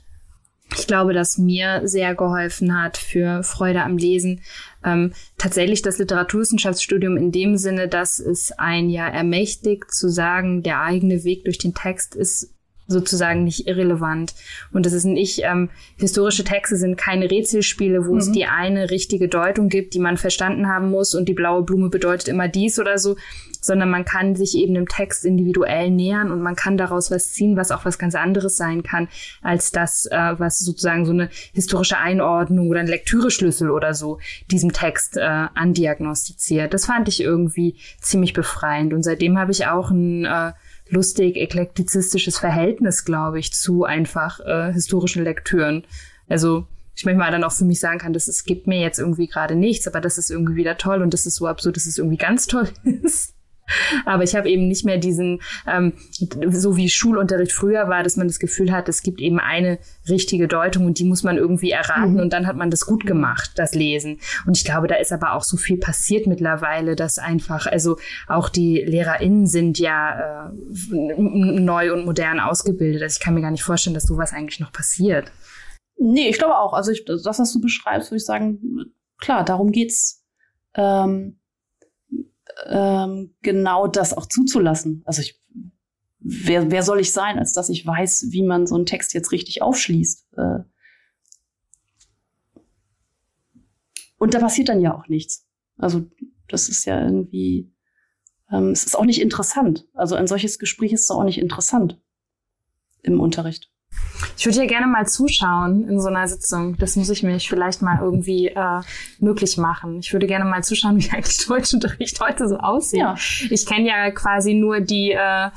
ich glaube, dass mir sehr geholfen hat für Freude am Lesen. Ähm, tatsächlich das Literaturwissenschaftsstudium in dem Sinne, dass es ein ja ermächtigt zu sagen, der eigene Weg durch den Text ist sozusagen nicht irrelevant. Und das ist nicht, ähm, historische Texte sind keine Rätselspiele, wo mhm. es die eine richtige Deutung gibt, die man verstanden haben muss und die blaue Blume bedeutet immer dies oder so, sondern man kann sich eben dem Text individuell nähern und man kann daraus was ziehen, was auch was ganz anderes sein kann, als das, äh, was sozusagen so eine historische Einordnung oder ein Lektüreschlüssel oder so diesem Text äh, andiagnostiziert. Das fand ich irgendwie ziemlich befreiend und seitdem habe ich auch ein äh, lustig eklektizistisches Verhältnis, glaube ich, zu einfach äh, historischen Lektüren. Also ich manchmal dann auch für mich sagen kann, dass es gibt mir jetzt irgendwie gerade nichts, aber das ist irgendwie wieder toll und das ist so absurd, dass es irgendwie ganz toll ist. Aber ich habe eben nicht mehr diesen, ähm, so wie Schulunterricht früher war, dass man das Gefühl hat, es gibt eben eine richtige Deutung und die muss man irgendwie erraten mhm. und dann hat man das gut gemacht, das Lesen. Und ich glaube, da ist aber auch so viel passiert mittlerweile, dass einfach, also auch die LehrerInnen sind ja äh, neu und modern ausgebildet. Also ich kann mir gar nicht vorstellen, dass sowas eigentlich noch passiert. Nee, ich glaube auch. Also ich, das, was du beschreibst, würde ich sagen, klar, darum geht's. Ähm ähm, genau das auch zuzulassen. Also ich, wer, wer soll ich sein, als dass ich weiß, wie man so einen Text jetzt richtig aufschließt? Äh, und da passiert dann ja auch nichts. Also das ist ja irgendwie, ähm, es ist auch nicht interessant. Also ein solches Gespräch ist auch nicht interessant im Unterricht. Ich würde ja gerne mal zuschauen in so einer Sitzung. Das muss ich mir vielleicht mal irgendwie äh, möglich machen. Ich würde gerne mal zuschauen, wie eigentlich Deutschunterricht heute so aussieht. Ja. Ich kenne ja quasi nur die äh,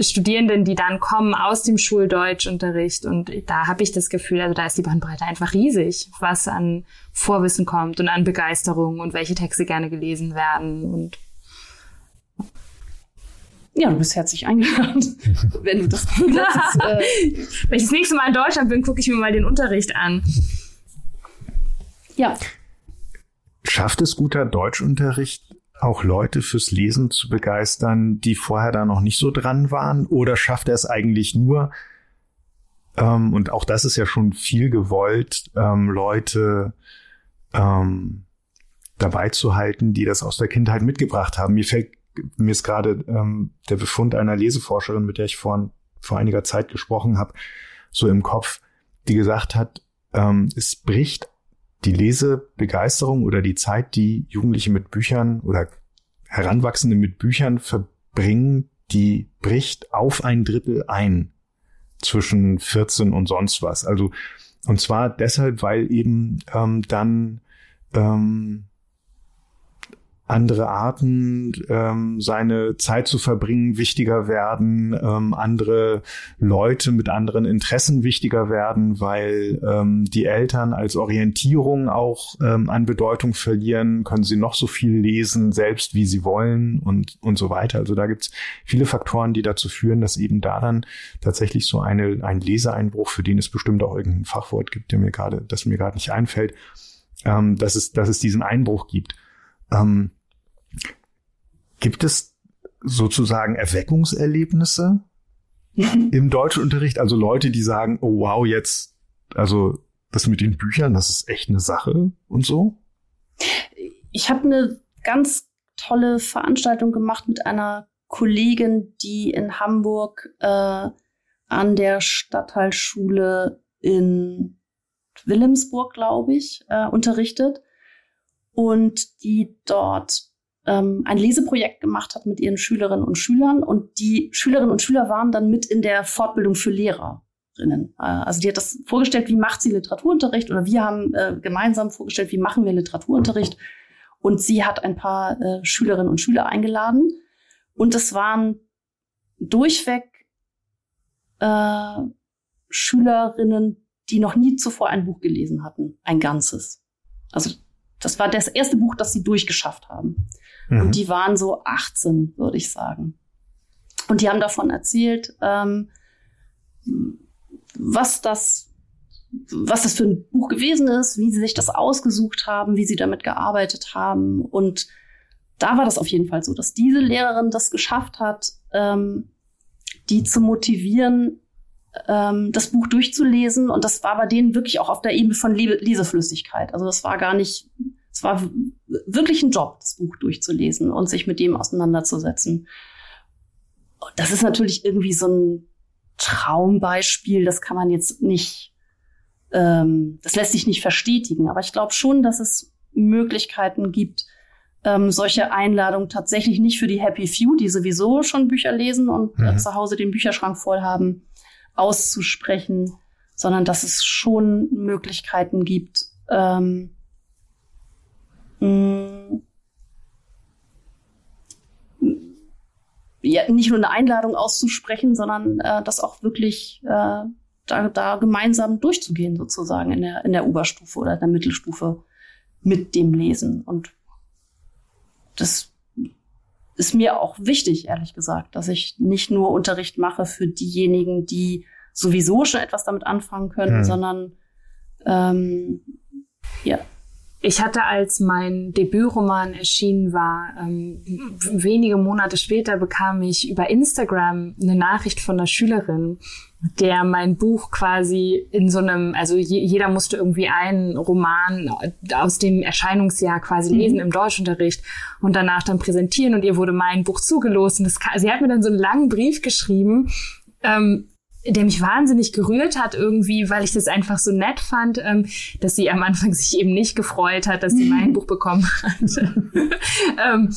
Studierenden, die dann kommen aus dem Schuldeutschunterricht. Und da habe ich das Gefühl, also da ist die Bandbreite einfach riesig, was an Vorwissen kommt und an Begeisterung und welche Texte gerne gelesen werden. Und ja, du bist herzlich eingeladen, wenn du das hast. Äh wenn ich das nächste Mal in Deutschland bin, gucke ich mir mal den Unterricht an. Ja. Schafft es guter Deutschunterricht auch Leute fürs Lesen zu begeistern, die vorher da noch nicht so dran waren? Oder schafft er es eigentlich nur, ähm, und auch das ist ja schon viel gewollt, ähm, Leute ähm, dabei zu halten, die das aus der Kindheit mitgebracht haben? Mir fällt mir ist gerade ähm, der Befund einer Leseforscherin, mit der ich vor, vor einiger Zeit gesprochen habe, so im Kopf, die gesagt hat, ähm, es bricht die Lesebegeisterung oder die Zeit, die Jugendliche mit Büchern oder Heranwachsende mit Büchern verbringen, die bricht auf ein Drittel ein zwischen 14 und sonst was. Also und zwar deshalb, weil eben ähm, dann ähm, andere Arten, ähm, seine Zeit zu verbringen, wichtiger werden, ähm, andere Leute mit anderen Interessen wichtiger werden, weil ähm, die Eltern als Orientierung auch ähm, an Bedeutung verlieren, können sie noch so viel lesen, selbst wie sie wollen und, und so weiter. Also da gibt's viele Faktoren, die dazu führen, dass eben da dann tatsächlich so eine, ein Leseeinbruch, für den es bestimmt auch irgendein Fachwort gibt, der mir gerade, das mir gerade nicht einfällt, ähm, dass, es, dass es diesen Einbruch gibt. Ähm, gibt es sozusagen Erweckungserlebnisse im Deutschunterricht? Also Leute, die sagen, oh wow, jetzt, also das mit den Büchern, das ist echt eine Sache und so? Ich habe eine ganz tolle Veranstaltung gemacht mit einer Kollegin, die in Hamburg äh, an der Stadtteilschule in Wilhelmsburg, glaube ich, äh, unterrichtet und die dort ähm, ein Leseprojekt gemacht hat mit ihren Schülerinnen und Schülern. Und die Schülerinnen und Schüler waren dann mit in der Fortbildung für Lehrerinnen. Äh, also die hat das vorgestellt, wie macht sie Literaturunterricht oder wir haben äh, gemeinsam vorgestellt, wie machen wir Literaturunterricht. Und sie hat ein paar äh, Schülerinnen und Schüler eingeladen. Und es waren durchweg äh, Schülerinnen, die noch nie zuvor ein Buch gelesen hatten, ein ganzes. Also das war das erste Buch, das sie durchgeschafft haben. Mhm. Und die waren so 18, würde ich sagen. Und die haben davon erzählt, ähm, was das, was das für ein Buch gewesen ist, wie sie sich das ausgesucht haben, wie sie damit gearbeitet haben. Und da war das auf jeden Fall so, dass diese Lehrerin das geschafft hat, ähm, die zu motivieren, ähm, das Buch durchzulesen. Und das war bei denen wirklich auch auf der Ebene von Le Leseflüssigkeit. Also das war gar nicht, es war wirklich ein Job, das Buch durchzulesen und sich mit dem auseinanderzusetzen. Und das ist natürlich irgendwie so ein Traumbeispiel, das kann man jetzt nicht, ähm, das lässt sich nicht verstetigen. Aber ich glaube schon, dass es Möglichkeiten gibt, ähm, solche Einladungen tatsächlich nicht für die Happy Few, die sowieso schon Bücher lesen und mhm. äh, zu Hause den Bücherschrank voll haben, auszusprechen, sondern dass es schon Möglichkeiten gibt, ähm, mh, ja, nicht nur eine Einladung auszusprechen, sondern äh, das auch wirklich äh, da, da gemeinsam durchzugehen, sozusagen in der, in der Oberstufe oder der Mittelstufe mit dem Lesen. Und das ist mir auch wichtig, ehrlich gesagt, dass ich nicht nur Unterricht mache für diejenigen, die sowieso schon etwas damit anfangen können, hm. sondern ähm, ja. Ich hatte, als mein Debütroman erschienen war, ähm, wenige Monate später bekam ich über Instagram eine Nachricht von einer Schülerin, der mein Buch quasi in so einem, also je, jeder musste irgendwie einen Roman aus dem Erscheinungsjahr quasi mhm. lesen im Deutschunterricht und danach dann präsentieren und ihr wurde mein Buch zugelost und das, sie hat mir dann so einen langen Brief geschrieben, ähm, der mich wahnsinnig gerührt hat irgendwie, weil ich das einfach so nett fand, ähm, dass sie am Anfang sich eben nicht gefreut hat, dass sie mein Buch bekommen hat. ähm,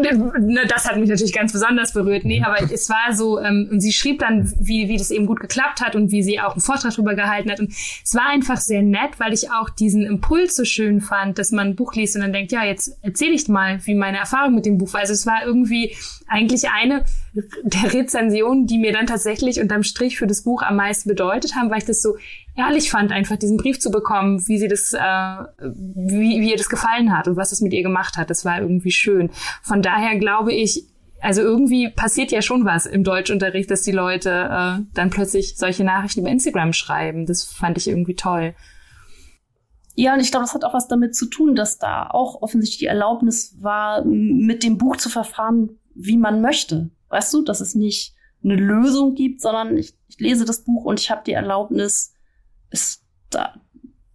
ne, das hat mich natürlich ganz besonders berührt. Nee, aber es war so, ähm, und sie schrieb dann, wie, wie das eben gut geklappt hat und wie sie auch einen Vortrag darüber gehalten hat. Und es war einfach sehr nett, weil ich auch diesen Impuls so schön fand, dass man ein Buch liest und dann denkt, ja, jetzt erzähle ich mal, wie meine Erfahrung mit dem Buch war. Also es war irgendwie eigentlich eine der Rezensionen, die mir dann tatsächlich unterm Strich für das Buch am meisten bedeutet haben, weil ich das so ehrlich fand, einfach diesen Brief zu bekommen, wie sie das, äh, wie, wie ihr das gefallen hat und was es mit ihr gemacht hat. Das war irgendwie schön. Von daher glaube ich, also irgendwie passiert ja schon was im Deutschunterricht, dass die Leute äh, dann plötzlich solche Nachrichten über Instagram schreiben. Das fand ich irgendwie toll. Ja, und ich glaube, das hat auch was damit zu tun, dass da auch offensichtlich die Erlaubnis war, mit dem Buch zu verfahren, wie man möchte. Weißt du, dass es nicht eine Lösung gibt, sondern ich, ich lese das Buch und ich habe die Erlaubnis, es da,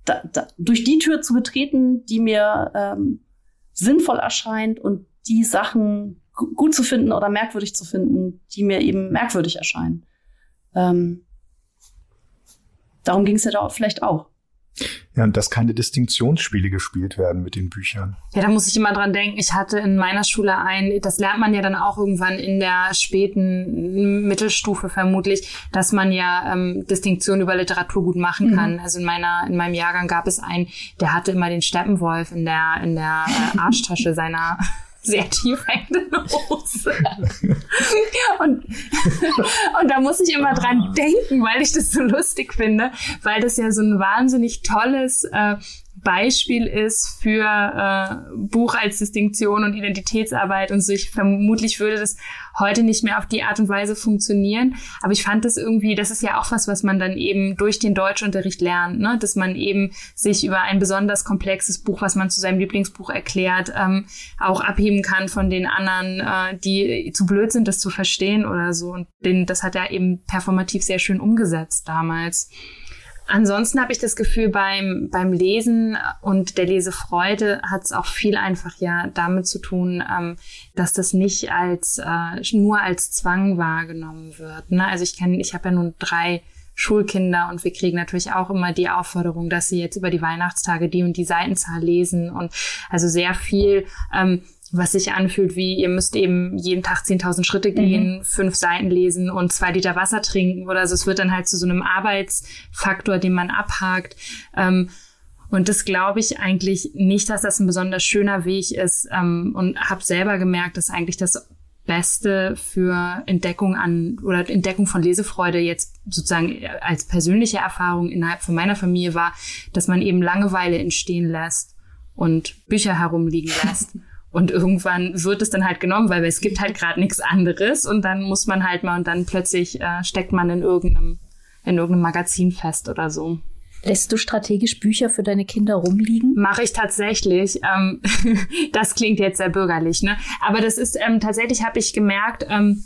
da, da, durch die Tür zu betreten, die mir ähm, sinnvoll erscheint und die Sachen gut zu finden oder merkwürdig zu finden, die mir eben merkwürdig erscheinen. Ähm, darum ging es ja da vielleicht auch. Ja, und dass keine Distinktionsspiele gespielt werden mit den Büchern. Ja, da muss ich immer dran denken. Ich hatte in meiner Schule ein, das lernt man ja dann auch irgendwann in der späten Mittelstufe vermutlich, dass man ja ähm, Distinktion über Literatur gut machen mhm. kann. Also in meiner, in meinem Jahrgang gab es einen, der hatte immer den Steppenwolf in der, in der äh, Arschtasche seiner sehr tief hängende Hose. und, und da muss ich immer dran denken, weil ich das so lustig finde, weil das ja so ein wahnsinnig tolles äh, Beispiel ist für äh, Buch als Distinktion und Identitätsarbeit und so. Ich vermutlich würde das heute nicht mehr auf die Art und Weise funktionieren. Aber ich fand das irgendwie, das ist ja auch was, was man dann eben durch den Deutschunterricht lernt, ne? dass man eben sich über ein besonders komplexes Buch, was man zu seinem Lieblingsbuch erklärt, ähm, auch abheben kann von den anderen, äh, die zu blöd sind, das zu verstehen oder so. Und den, das hat er eben performativ sehr schön umgesetzt damals. Ansonsten habe ich das Gefühl, beim, beim Lesen und der Lesefreude hat es auch viel einfach ja damit zu tun, ähm, dass das nicht als äh, nur als Zwang wahrgenommen wird. Ne? Also ich kenne, ich habe ja nun drei Schulkinder und wir kriegen natürlich auch immer die Aufforderung, dass sie jetzt über die Weihnachtstage die und die Seitenzahl lesen und also sehr viel ähm, was sich anfühlt wie, ihr müsst eben jeden Tag 10.000 Schritte mhm. gehen, mhm. fünf Seiten lesen und zwei Liter Wasser trinken oder so. Es wird dann halt zu so einem Arbeitsfaktor, den man abhakt. Ähm, und das glaube ich eigentlich nicht, dass das ein besonders schöner Weg ist ähm, und habe selber gemerkt, dass eigentlich das Beste für Entdeckung an oder Entdeckung von Lesefreude jetzt sozusagen als persönliche Erfahrung innerhalb von meiner Familie war, dass man eben Langeweile entstehen lässt und Bücher herumliegen lässt. Und irgendwann wird es dann halt genommen, weil es gibt halt gerade nichts anderes und dann muss man halt mal und dann plötzlich äh, steckt man in irgendeinem, in irgendeinem Magazin fest oder so. Lässt du strategisch Bücher für deine Kinder rumliegen? Mache ich tatsächlich. Ähm, das klingt jetzt sehr bürgerlich, ne? Aber das ist ähm, tatsächlich habe ich gemerkt, ähm,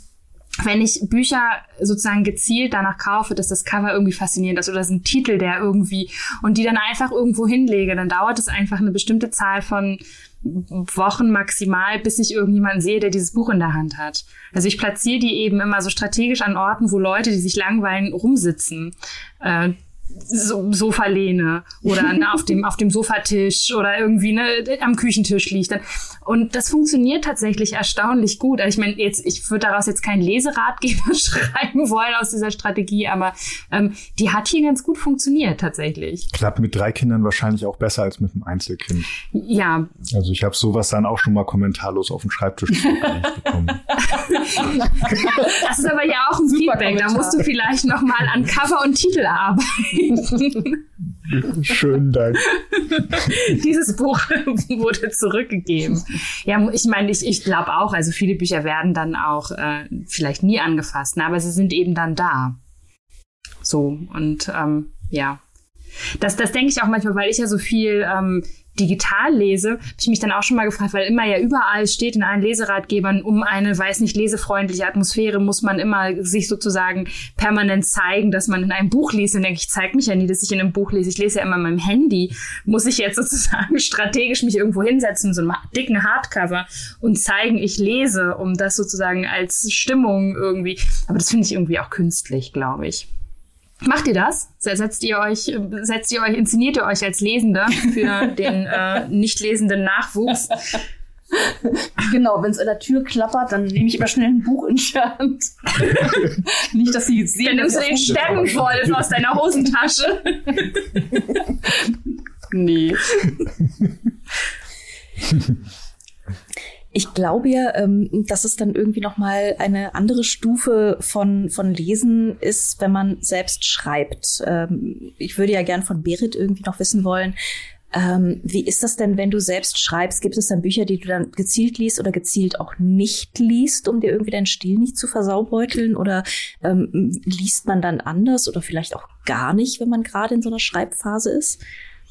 wenn ich Bücher sozusagen gezielt danach kaufe, dass das Cover irgendwie faszinierend ist oder ist ein Titel, der irgendwie und die dann einfach irgendwo hinlege, dann dauert es einfach eine bestimmte Zahl von Wochen maximal, bis ich irgendjemanden sehe, der dieses Buch in der Hand hat. Also ich platziere die eben immer so strategisch an Orten, wo Leute, die sich langweilen, rumsitzen. Äh, so Sofalehne oder ne, auf dem auf dem Sofatisch oder irgendwie ne, am Küchentisch liegt. Und das funktioniert tatsächlich erstaunlich gut. Also ich meine, jetzt ich würde daraus jetzt keinen Leseratgeber schreiben wollen aus dieser Strategie, aber ähm, die hat hier ganz gut funktioniert tatsächlich. Klappt mit drei Kindern wahrscheinlich auch besser als mit einem Einzelkind. Ja. Also ich habe sowas dann auch schon mal kommentarlos auf den Schreibtisch bekommen. das ist aber ja auch ein Super Feedback. Kommentar. Da musst du vielleicht noch mal an Cover und Titel arbeiten. Schönen Dank. Dieses Buch wurde zurückgegeben. Ja, ich meine, ich, ich glaube auch, also viele Bücher werden dann auch äh, vielleicht nie angefasst, ne, aber sie sind eben dann da. So, und ähm, ja. Das, das denke ich auch manchmal, weil ich ja so viel ähm, digital lese, habe ich mich dann auch schon mal gefragt, weil immer ja überall steht in allen Leseratgebern, um eine, weiß nicht, lesefreundliche Atmosphäre muss man immer sich sozusagen permanent zeigen, dass man in einem Buch liest. Und denke ich, zeige mich ja nie, dass ich in einem Buch lese. Ich lese ja immer in meinem Handy. Muss ich jetzt sozusagen strategisch mich irgendwo hinsetzen, so einem dicken Hardcover und zeigen, ich lese, um das sozusagen als Stimmung irgendwie. Aber das finde ich irgendwie auch künstlich, glaube ich. Macht ihr das? Setzt ihr euch, setzt ihr euch, inszeniert ihr euch als Lesende für den äh, nicht lesenden Nachwuchs? Genau, wenn es an der Tür klappert, dann nehme ich immer schnell ein Buch in die Hand. Nicht, dass sie sehen. Dann nimmst du den Steppenwolf aus deiner Hosentasche. nee. Ich glaube ja, ähm, dass es dann irgendwie noch mal eine andere Stufe von von Lesen ist, wenn man selbst schreibt. Ähm, ich würde ja gern von Berit irgendwie noch wissen wollen, ähm, wie ist das denn, wenn du selbst schreibst? Gibt es dann Bücher, die du dann gezielt liest oder gezielt auch nicht liest, um dir irgendwie deinen Stil nicht zu versaubeuteln? Oder ähm, liest man dann anders oder vielleicht auch gar nicht, wenn man gerade in so einer Schreibphase ist?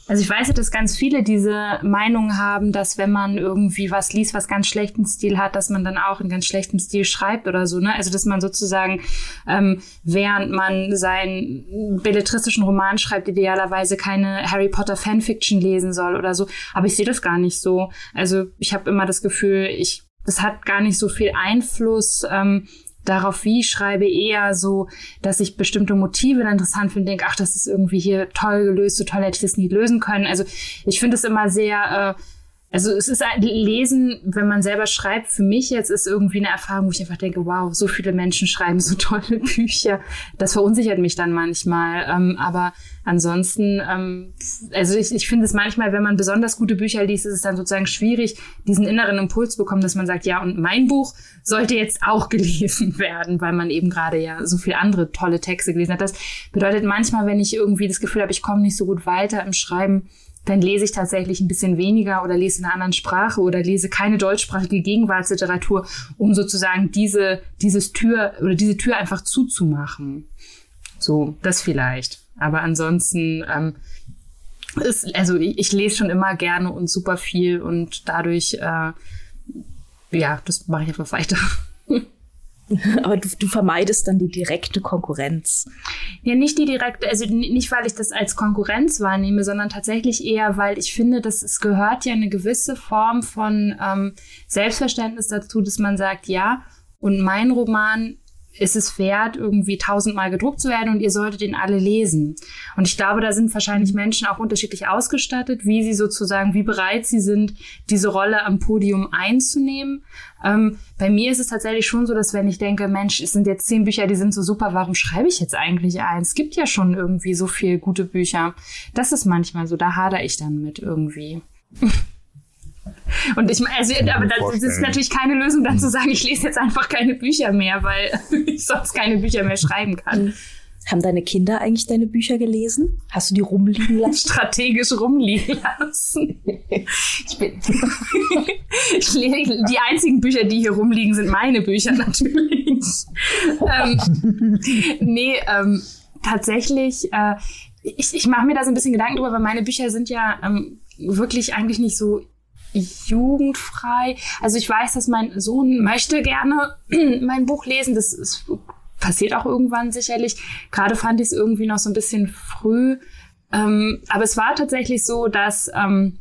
Also ich weiß ja, dass ganz viele diese Meinung haben, dass wenn man irgendwie was liest, was ganz schlechten Stil hat, dass man dann auch in ganz schlechtem Stil schreibt oder so. Ne? Also dass man sozusagen, ähm, während man seinen belletristischen Roman schreibt, idealerweise keine Harry Potter Fanfiction lesen soll oder so. Aber ich sehe das gar nicht so. Also ich habe immer das Gefühl, ich das hat gar nicht so viel Einfluss. Ähm, darauf, wie schreibe, eher so, dass ich bestimmte Motive dann interessant finde, denke, ach, das ist irgendwie hier toll gelöst, so toll hätte ich das nie lösen können. Also ich finde es immer sehr, äh, also es ist ein Lesen, wenn man selber schreibt, für mich jetzt ist irgendwie eine Erfahrung, wo ich einfach denke, wow, so viele Menschen schreiben so tolle Bücher. Das verunsichert mich dann manchmal. Ähm, aber ansonsten, ähm, also ich, ich finde es manchmal, wenn man besonders gute Bücher liest, ist es dann sozusagen schwierig, diesen inneren Impuls zu bekommen, dass man sagt, ja, und mein Buch sollte jetzt auch gelesen werden, weil man eben gerade ja so viele andere tolle Texte gelesen hat. Das bedeutet manchmal, wenn ich irgendwie das Gefühl habe, ich komme nicht so gut weiter im Schreiben, dann lese ich tatsächlich ein bisschen weniger oder lese in einer anderen Sprache oder lese keine deutschsprachige Gegenwartsliteratur, um sozusagen diese, dieses Tür oder diese Tür einfach zuzumachen. So, das vielleicht. Aber ansonsten, ähm, ist, also ich, ich lese schon immer gerne und super viel und dadurch, äh, ja, das mache ich einfach weiter. Aber du, du vermeidest dann die direkte Konkurrenz. Ja, nicht die direkte, also nicht, weil ich das als Konkurrenz wahrnehme, sondern tatsächlich eher, weil ich finde, dass es gehört ja eine gewisse Form von ähm, Selbstverständnis dazu, dass man sagt, ja, und mein Roman ist es wert, irgendwie tausendmal gedruckt zu werden und ihr solltet ihn alle lesen. Und ich glaube, da sind wahrscheinlich Menschen auch unterschiedlich ausgestattet, wie sie sozusagen, wie bereit sie sind, diese Rolle am Podium einzunehmen. Ähm, bei mir ist es tatsächlich schon so, dass wenn ich denke, Mensch, es sind jetzt zehn Bücher, die sind so super, warum schreibe ich jetzt eigentlich eins? Es gibt ja schon irgendwie so viel gute Bücher. Das ist manchmal so, da hader ich dann mit irgendwie. Und ich meine, also, aber das, das, ist natürlich keine Lösung, dann zu sagen, ich lese jetzt einfach keine Bücher mehr, weil ich sonst keine Bücher mehr schreiben kann. Haben deine Kinder eigentlich deine Bücher gelesen? Hast du die rumliegen lassen? Strategisch rumliegen lassen. Ich bin, ich lese, die einzigen Bücher, die hier rumliegen, sind meine Bücher natürlich. ähm, nee, ähm, tatsächlich, äh, ich, ich mache mir da so ein bisschen Gedanken drüber, weil meine Bücher sind ja ähm, wirklich eigentlich nicht so jugendfrei. Also ich weiß, dass mein Sohn möchte gerne mein Buch lesen. Das ist, passiert auch irgendwann sicherlich. Gerade fand ich es irgendwie noch so ein bisschen früh. Ähm, aber es war tatsächlich so, dass ähm,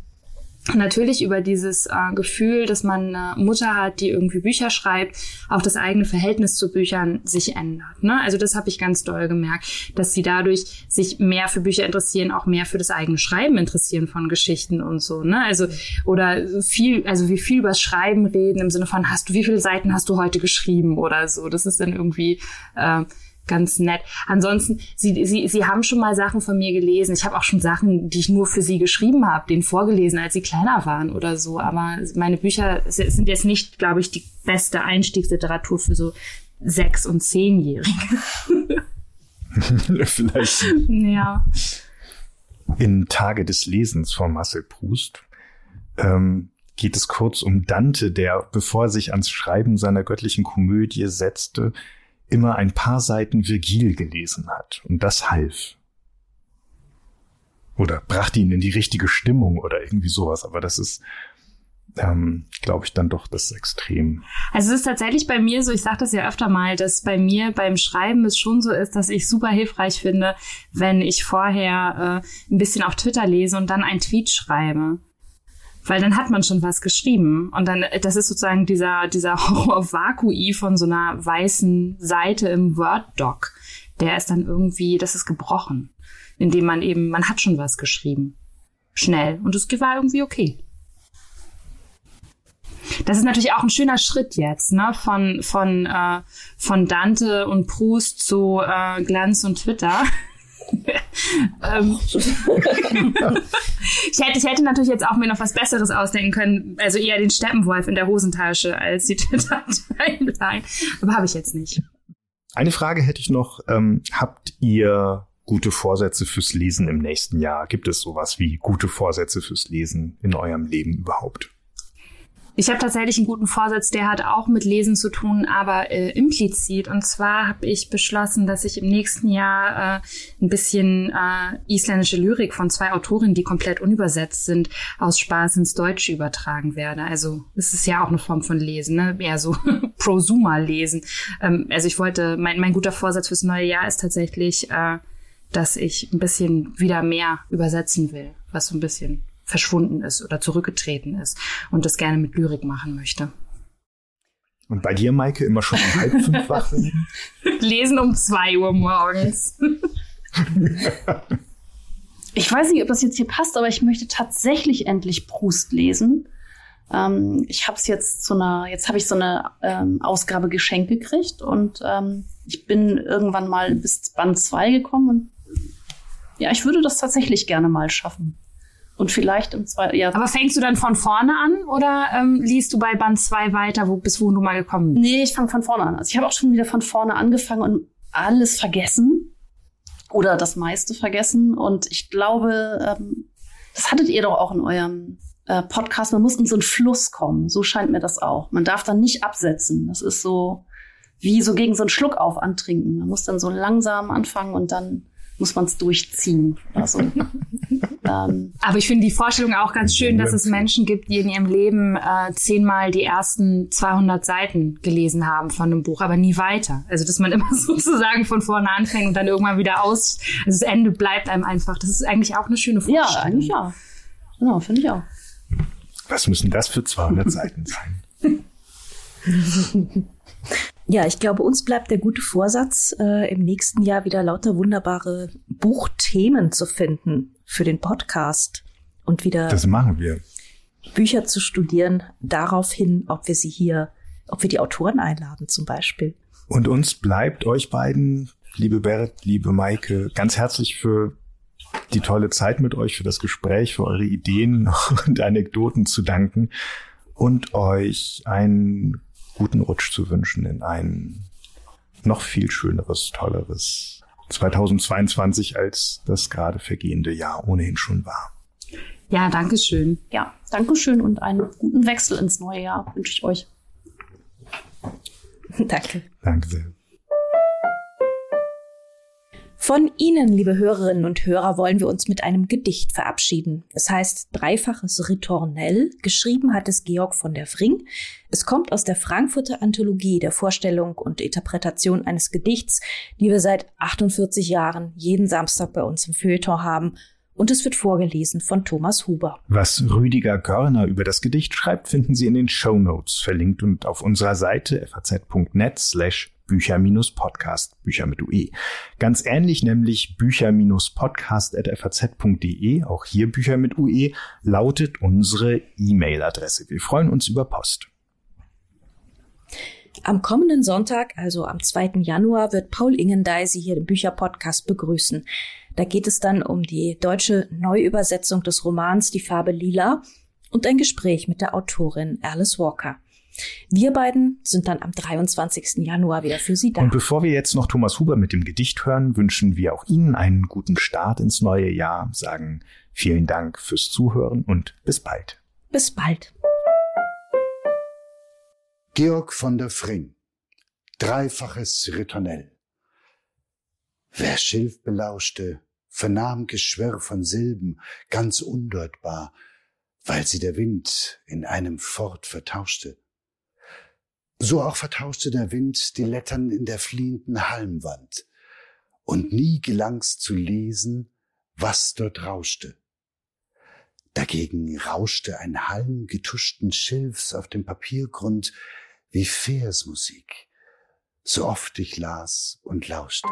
natürlich über dieses äh, Gefühl, dass man eine Mutter hat, die irgendwie Bücher schreibt, auch das eigene Verhältnis zu Büchern sich ändert. Ne? Also das habe ich ganz doll gemerkt, dass sie dadurch sich mehr für Bücher interessieren, auch mehr für das eigene Schreiben interessieren von Geschichten und so. Ne? Also oder viel, also wie viel über Schreiben reden im Sinne von, hast du wie viele Seiten hast du heute geschrieben oder so. Das ist dann irgendwie äh, ganz nett. Ansonsten, sie, sie, sie haben schon mal Sachen von mir gelesen. Ich habe auch schon Sachen, die ich nur für sie geschrieben habe, denen vorgelesen, als sie kleiner waren oder so. Aber meine Bücher sind jetzt nicht, glaube ich, die beste Einstiegsliteratur für so sechs- und zehnjährige. Vielleicht. Ja. In Tage des Lesens von Marcel Proust ähm, geht es kurz um Dante, der, bevor er sich ans Schreiben seiner göttlichen Komödie setzte, immer ein paar Seiten Virgil gelesen hat. Und das half. Oder brachte ihn in die richtige Stimmung oder irgendwie sowas. Aber das ist, ähm, glaube ich, dann doch das Extrem. Also es ist tatsächlich bei mir so, ich sage das ja öfter mal, dass bei mir beim Schreiben es schon so ist, dass ich super hilfreich finde, wenn ich vorher äh, ein bisschen auf Twitter lese und dann einen Tweet schreibe weil dann hat man schon was geschrieben und dann das ist sozusagen dieser dieser Horror Vakui von so einer weißen Seite im Word Doc. Der ist dann irgendwie, das ist gebrochen, indem man eben man hat schon was geschrieben, schnell und es war irgendwie okay. Das ist natürlich auch ein schöner Schritt jetzt, ne? Von von äh, von Dante und Proust zu äh, Glanz und Twitter. ähm, ich, hätte, ich hätte natürlich jetzt auch mir noch was Besseres ausdenken können, also eher den Steppenwolf in der Hosentasche als die Twitter-Timeline. Aber habe ich jetzt nicht. Eine Frage hätte ich noch. Ähm, habt ihr gute Vorsätze fürs Lesen im nächsten Jahr? Gibt es sowas wie gute Vorsätze fürs Lesen in eurem Leben überhaupt? Ich habe tatsächlich einen guten Vorsatz, der hat auch mit Lesen zu tun, aber äh, implizit. Und zwar habe ich beschlossen, dass ich im nächsten Jahr äh, ein bisschen äh, isländische Lyrik von zwei Autorinnen, die komplett unübersetzt sind, aus Spaß ins Deutsche übertragen werde. Also es ist ja auch eine Form von Lesen, ne? eher so Prosuma lesen. Ähm, also ich wollte, mein, mein guter Vorsatz fürs neue Jahr ist tatsächlich, äh, dass ich ein bisschen wieder mehr übersetzen will, was so ein bisschen verschwunden ist oder zurückgetreten ist und das gerne mit Lyrik machen möchte. Und bei dir, Maike, immer schon um halb fünf wach werden? Lesen um zwei Uhr morgens. ich weiß nicht, ob das jetzt hier passt, aber ich möchte tatsächlich endlich Proust lesen. Ähm, ich habe es jetzt zu einer, jetzt habe ich so eine ähm, Ausgabe geschenkt gekriegt und ähm, ich bin irgendwann mal bis Band 2 gekommen und ja, ich würde das tatsächlich gerne mal schaffen. Und vielleicht im zweiten Jahr. Aber fängst du dann von vorne an oder ähm, liest du bei Band 2 weiter, wo, bis wohin du mal gekommen bist? Nee, ich fange von vorne an. Also ich habe auch schon wieder von vorne angefangen und alles vergessen. Oder das meiste vergessen. Und ich glaube, ähm, das hattet ihr doch auch in eurem äh, Podcast. Man muss in so einen Fluss kommen. So scheint mir das auch. Man darf dann nicht absetzen. Das ist so wie so gegen so einen Schluck auf antrinken. Man muss dann so langsam anfangen und dann muss man es durchziehen. Also, ähm, Aber ich finde die Vorstellung auch ganz schön, dass es Menschen gibt, die in ihrem Leben äh, zehnmal die ersten 200 Seiten gelesen haben von einem Buch, aber nie weiter. Also dass man immer sozusagen von vorne anfängt und dann irgendwann wieder aus. Also das Ende bleibt einem einfach. Das ist eigentlich auch eine schöne Vorstellung. Ja, eigentlich ja. Genau, finde ich auch. Was müssen das für 200 Seiten sein? Ja, ich glaube, uns bleibt der gute Vorsatz, äh, im nächsten Jahr wieder lauter wunderbare Buchthemen zu finden für den Podcast und wieder das machen wir. Bücher zu studieren, darauf hin, ob wir sie hier, ob wir die Autoren einladen zum Beispiel. Und uns bleibt euch beiden, liebe Berit, liebe Maike, ganz herzlich für die tolle Zeit mit euch, für das Gespräch, für eure Ideen und Anekdoten zu danken und euch ein guten Rutsch zu wünschen in ein noch viel schöneres, tolleres 2022 als das gerade vergehende Jahr ohnehin schon war. Ja, danke schön. Ja, danke schön und einen guten Wechsel ins neue Jahr wünsche ich euch. Danke. Danke sehr. Von Ihnen, liebe Hörerinnen und Hörer, wollen wir uns mit einem Gedicht verabschieden. Es heißt Dreifaches Ritornell. Geschrieben hat es Georg von der Vring. Es kommt aus der Frankfurter Anthologie der Vorstellung und Interpretation eines Gedichts, die wir seit 48 Jahren jeden Samstag bei uns im Feuilleton haben. Und es wird vorgelesen von Thomas Huber. Was Rüdiger Görner über das Gedicht schreibt, finden Sie in den Show Notes verlinkt und auf unserer Seite faz.net slash Bücher-Podcast, Bücher mit UE. Ganz ähnlich nämlich Bücher-Podcast.faz.de, auch hier Bücher mit UE, lautet unsere E-Mail-Adresse. Wir freuen uns über Post. Am kommenden Sonntag, also am 2. Januar, wird Paul Ingendey Sie hier im Bücherpodcast begrüßen. Da geht es dann um die deutsche Neuübersetzung des Romans Die Farbe Lila und ein Gespräch mit der Autorin Alice Walker. Wir beiden sind dann am 23. Januar wieder für Sie da. Und bevor wir jetzt noch Thomas Huber mit dem Gedicht hören, wünschen wir auch Ihnen einen guten Start ins neue Jahr, sagen vielen Dank fürs Zuhören und bis bald. Bis bald. Georg von der Fring. Dreifaches Ritornell. Wer Schilf belauschte, vernahm Geschwirr von Silben, ganz undeutbar, weil sie der Wind in einem Fort vertauschte. So auch vertauschte der Wind die Lettern in der fliehenden Halmwand, und nie gelang's zu lesen, was dort rauschte. Dagegen rauschte ein Halm getuschten Schilfs auf dem Papiergrund wie Versmusik, so oft ich las und lauschte.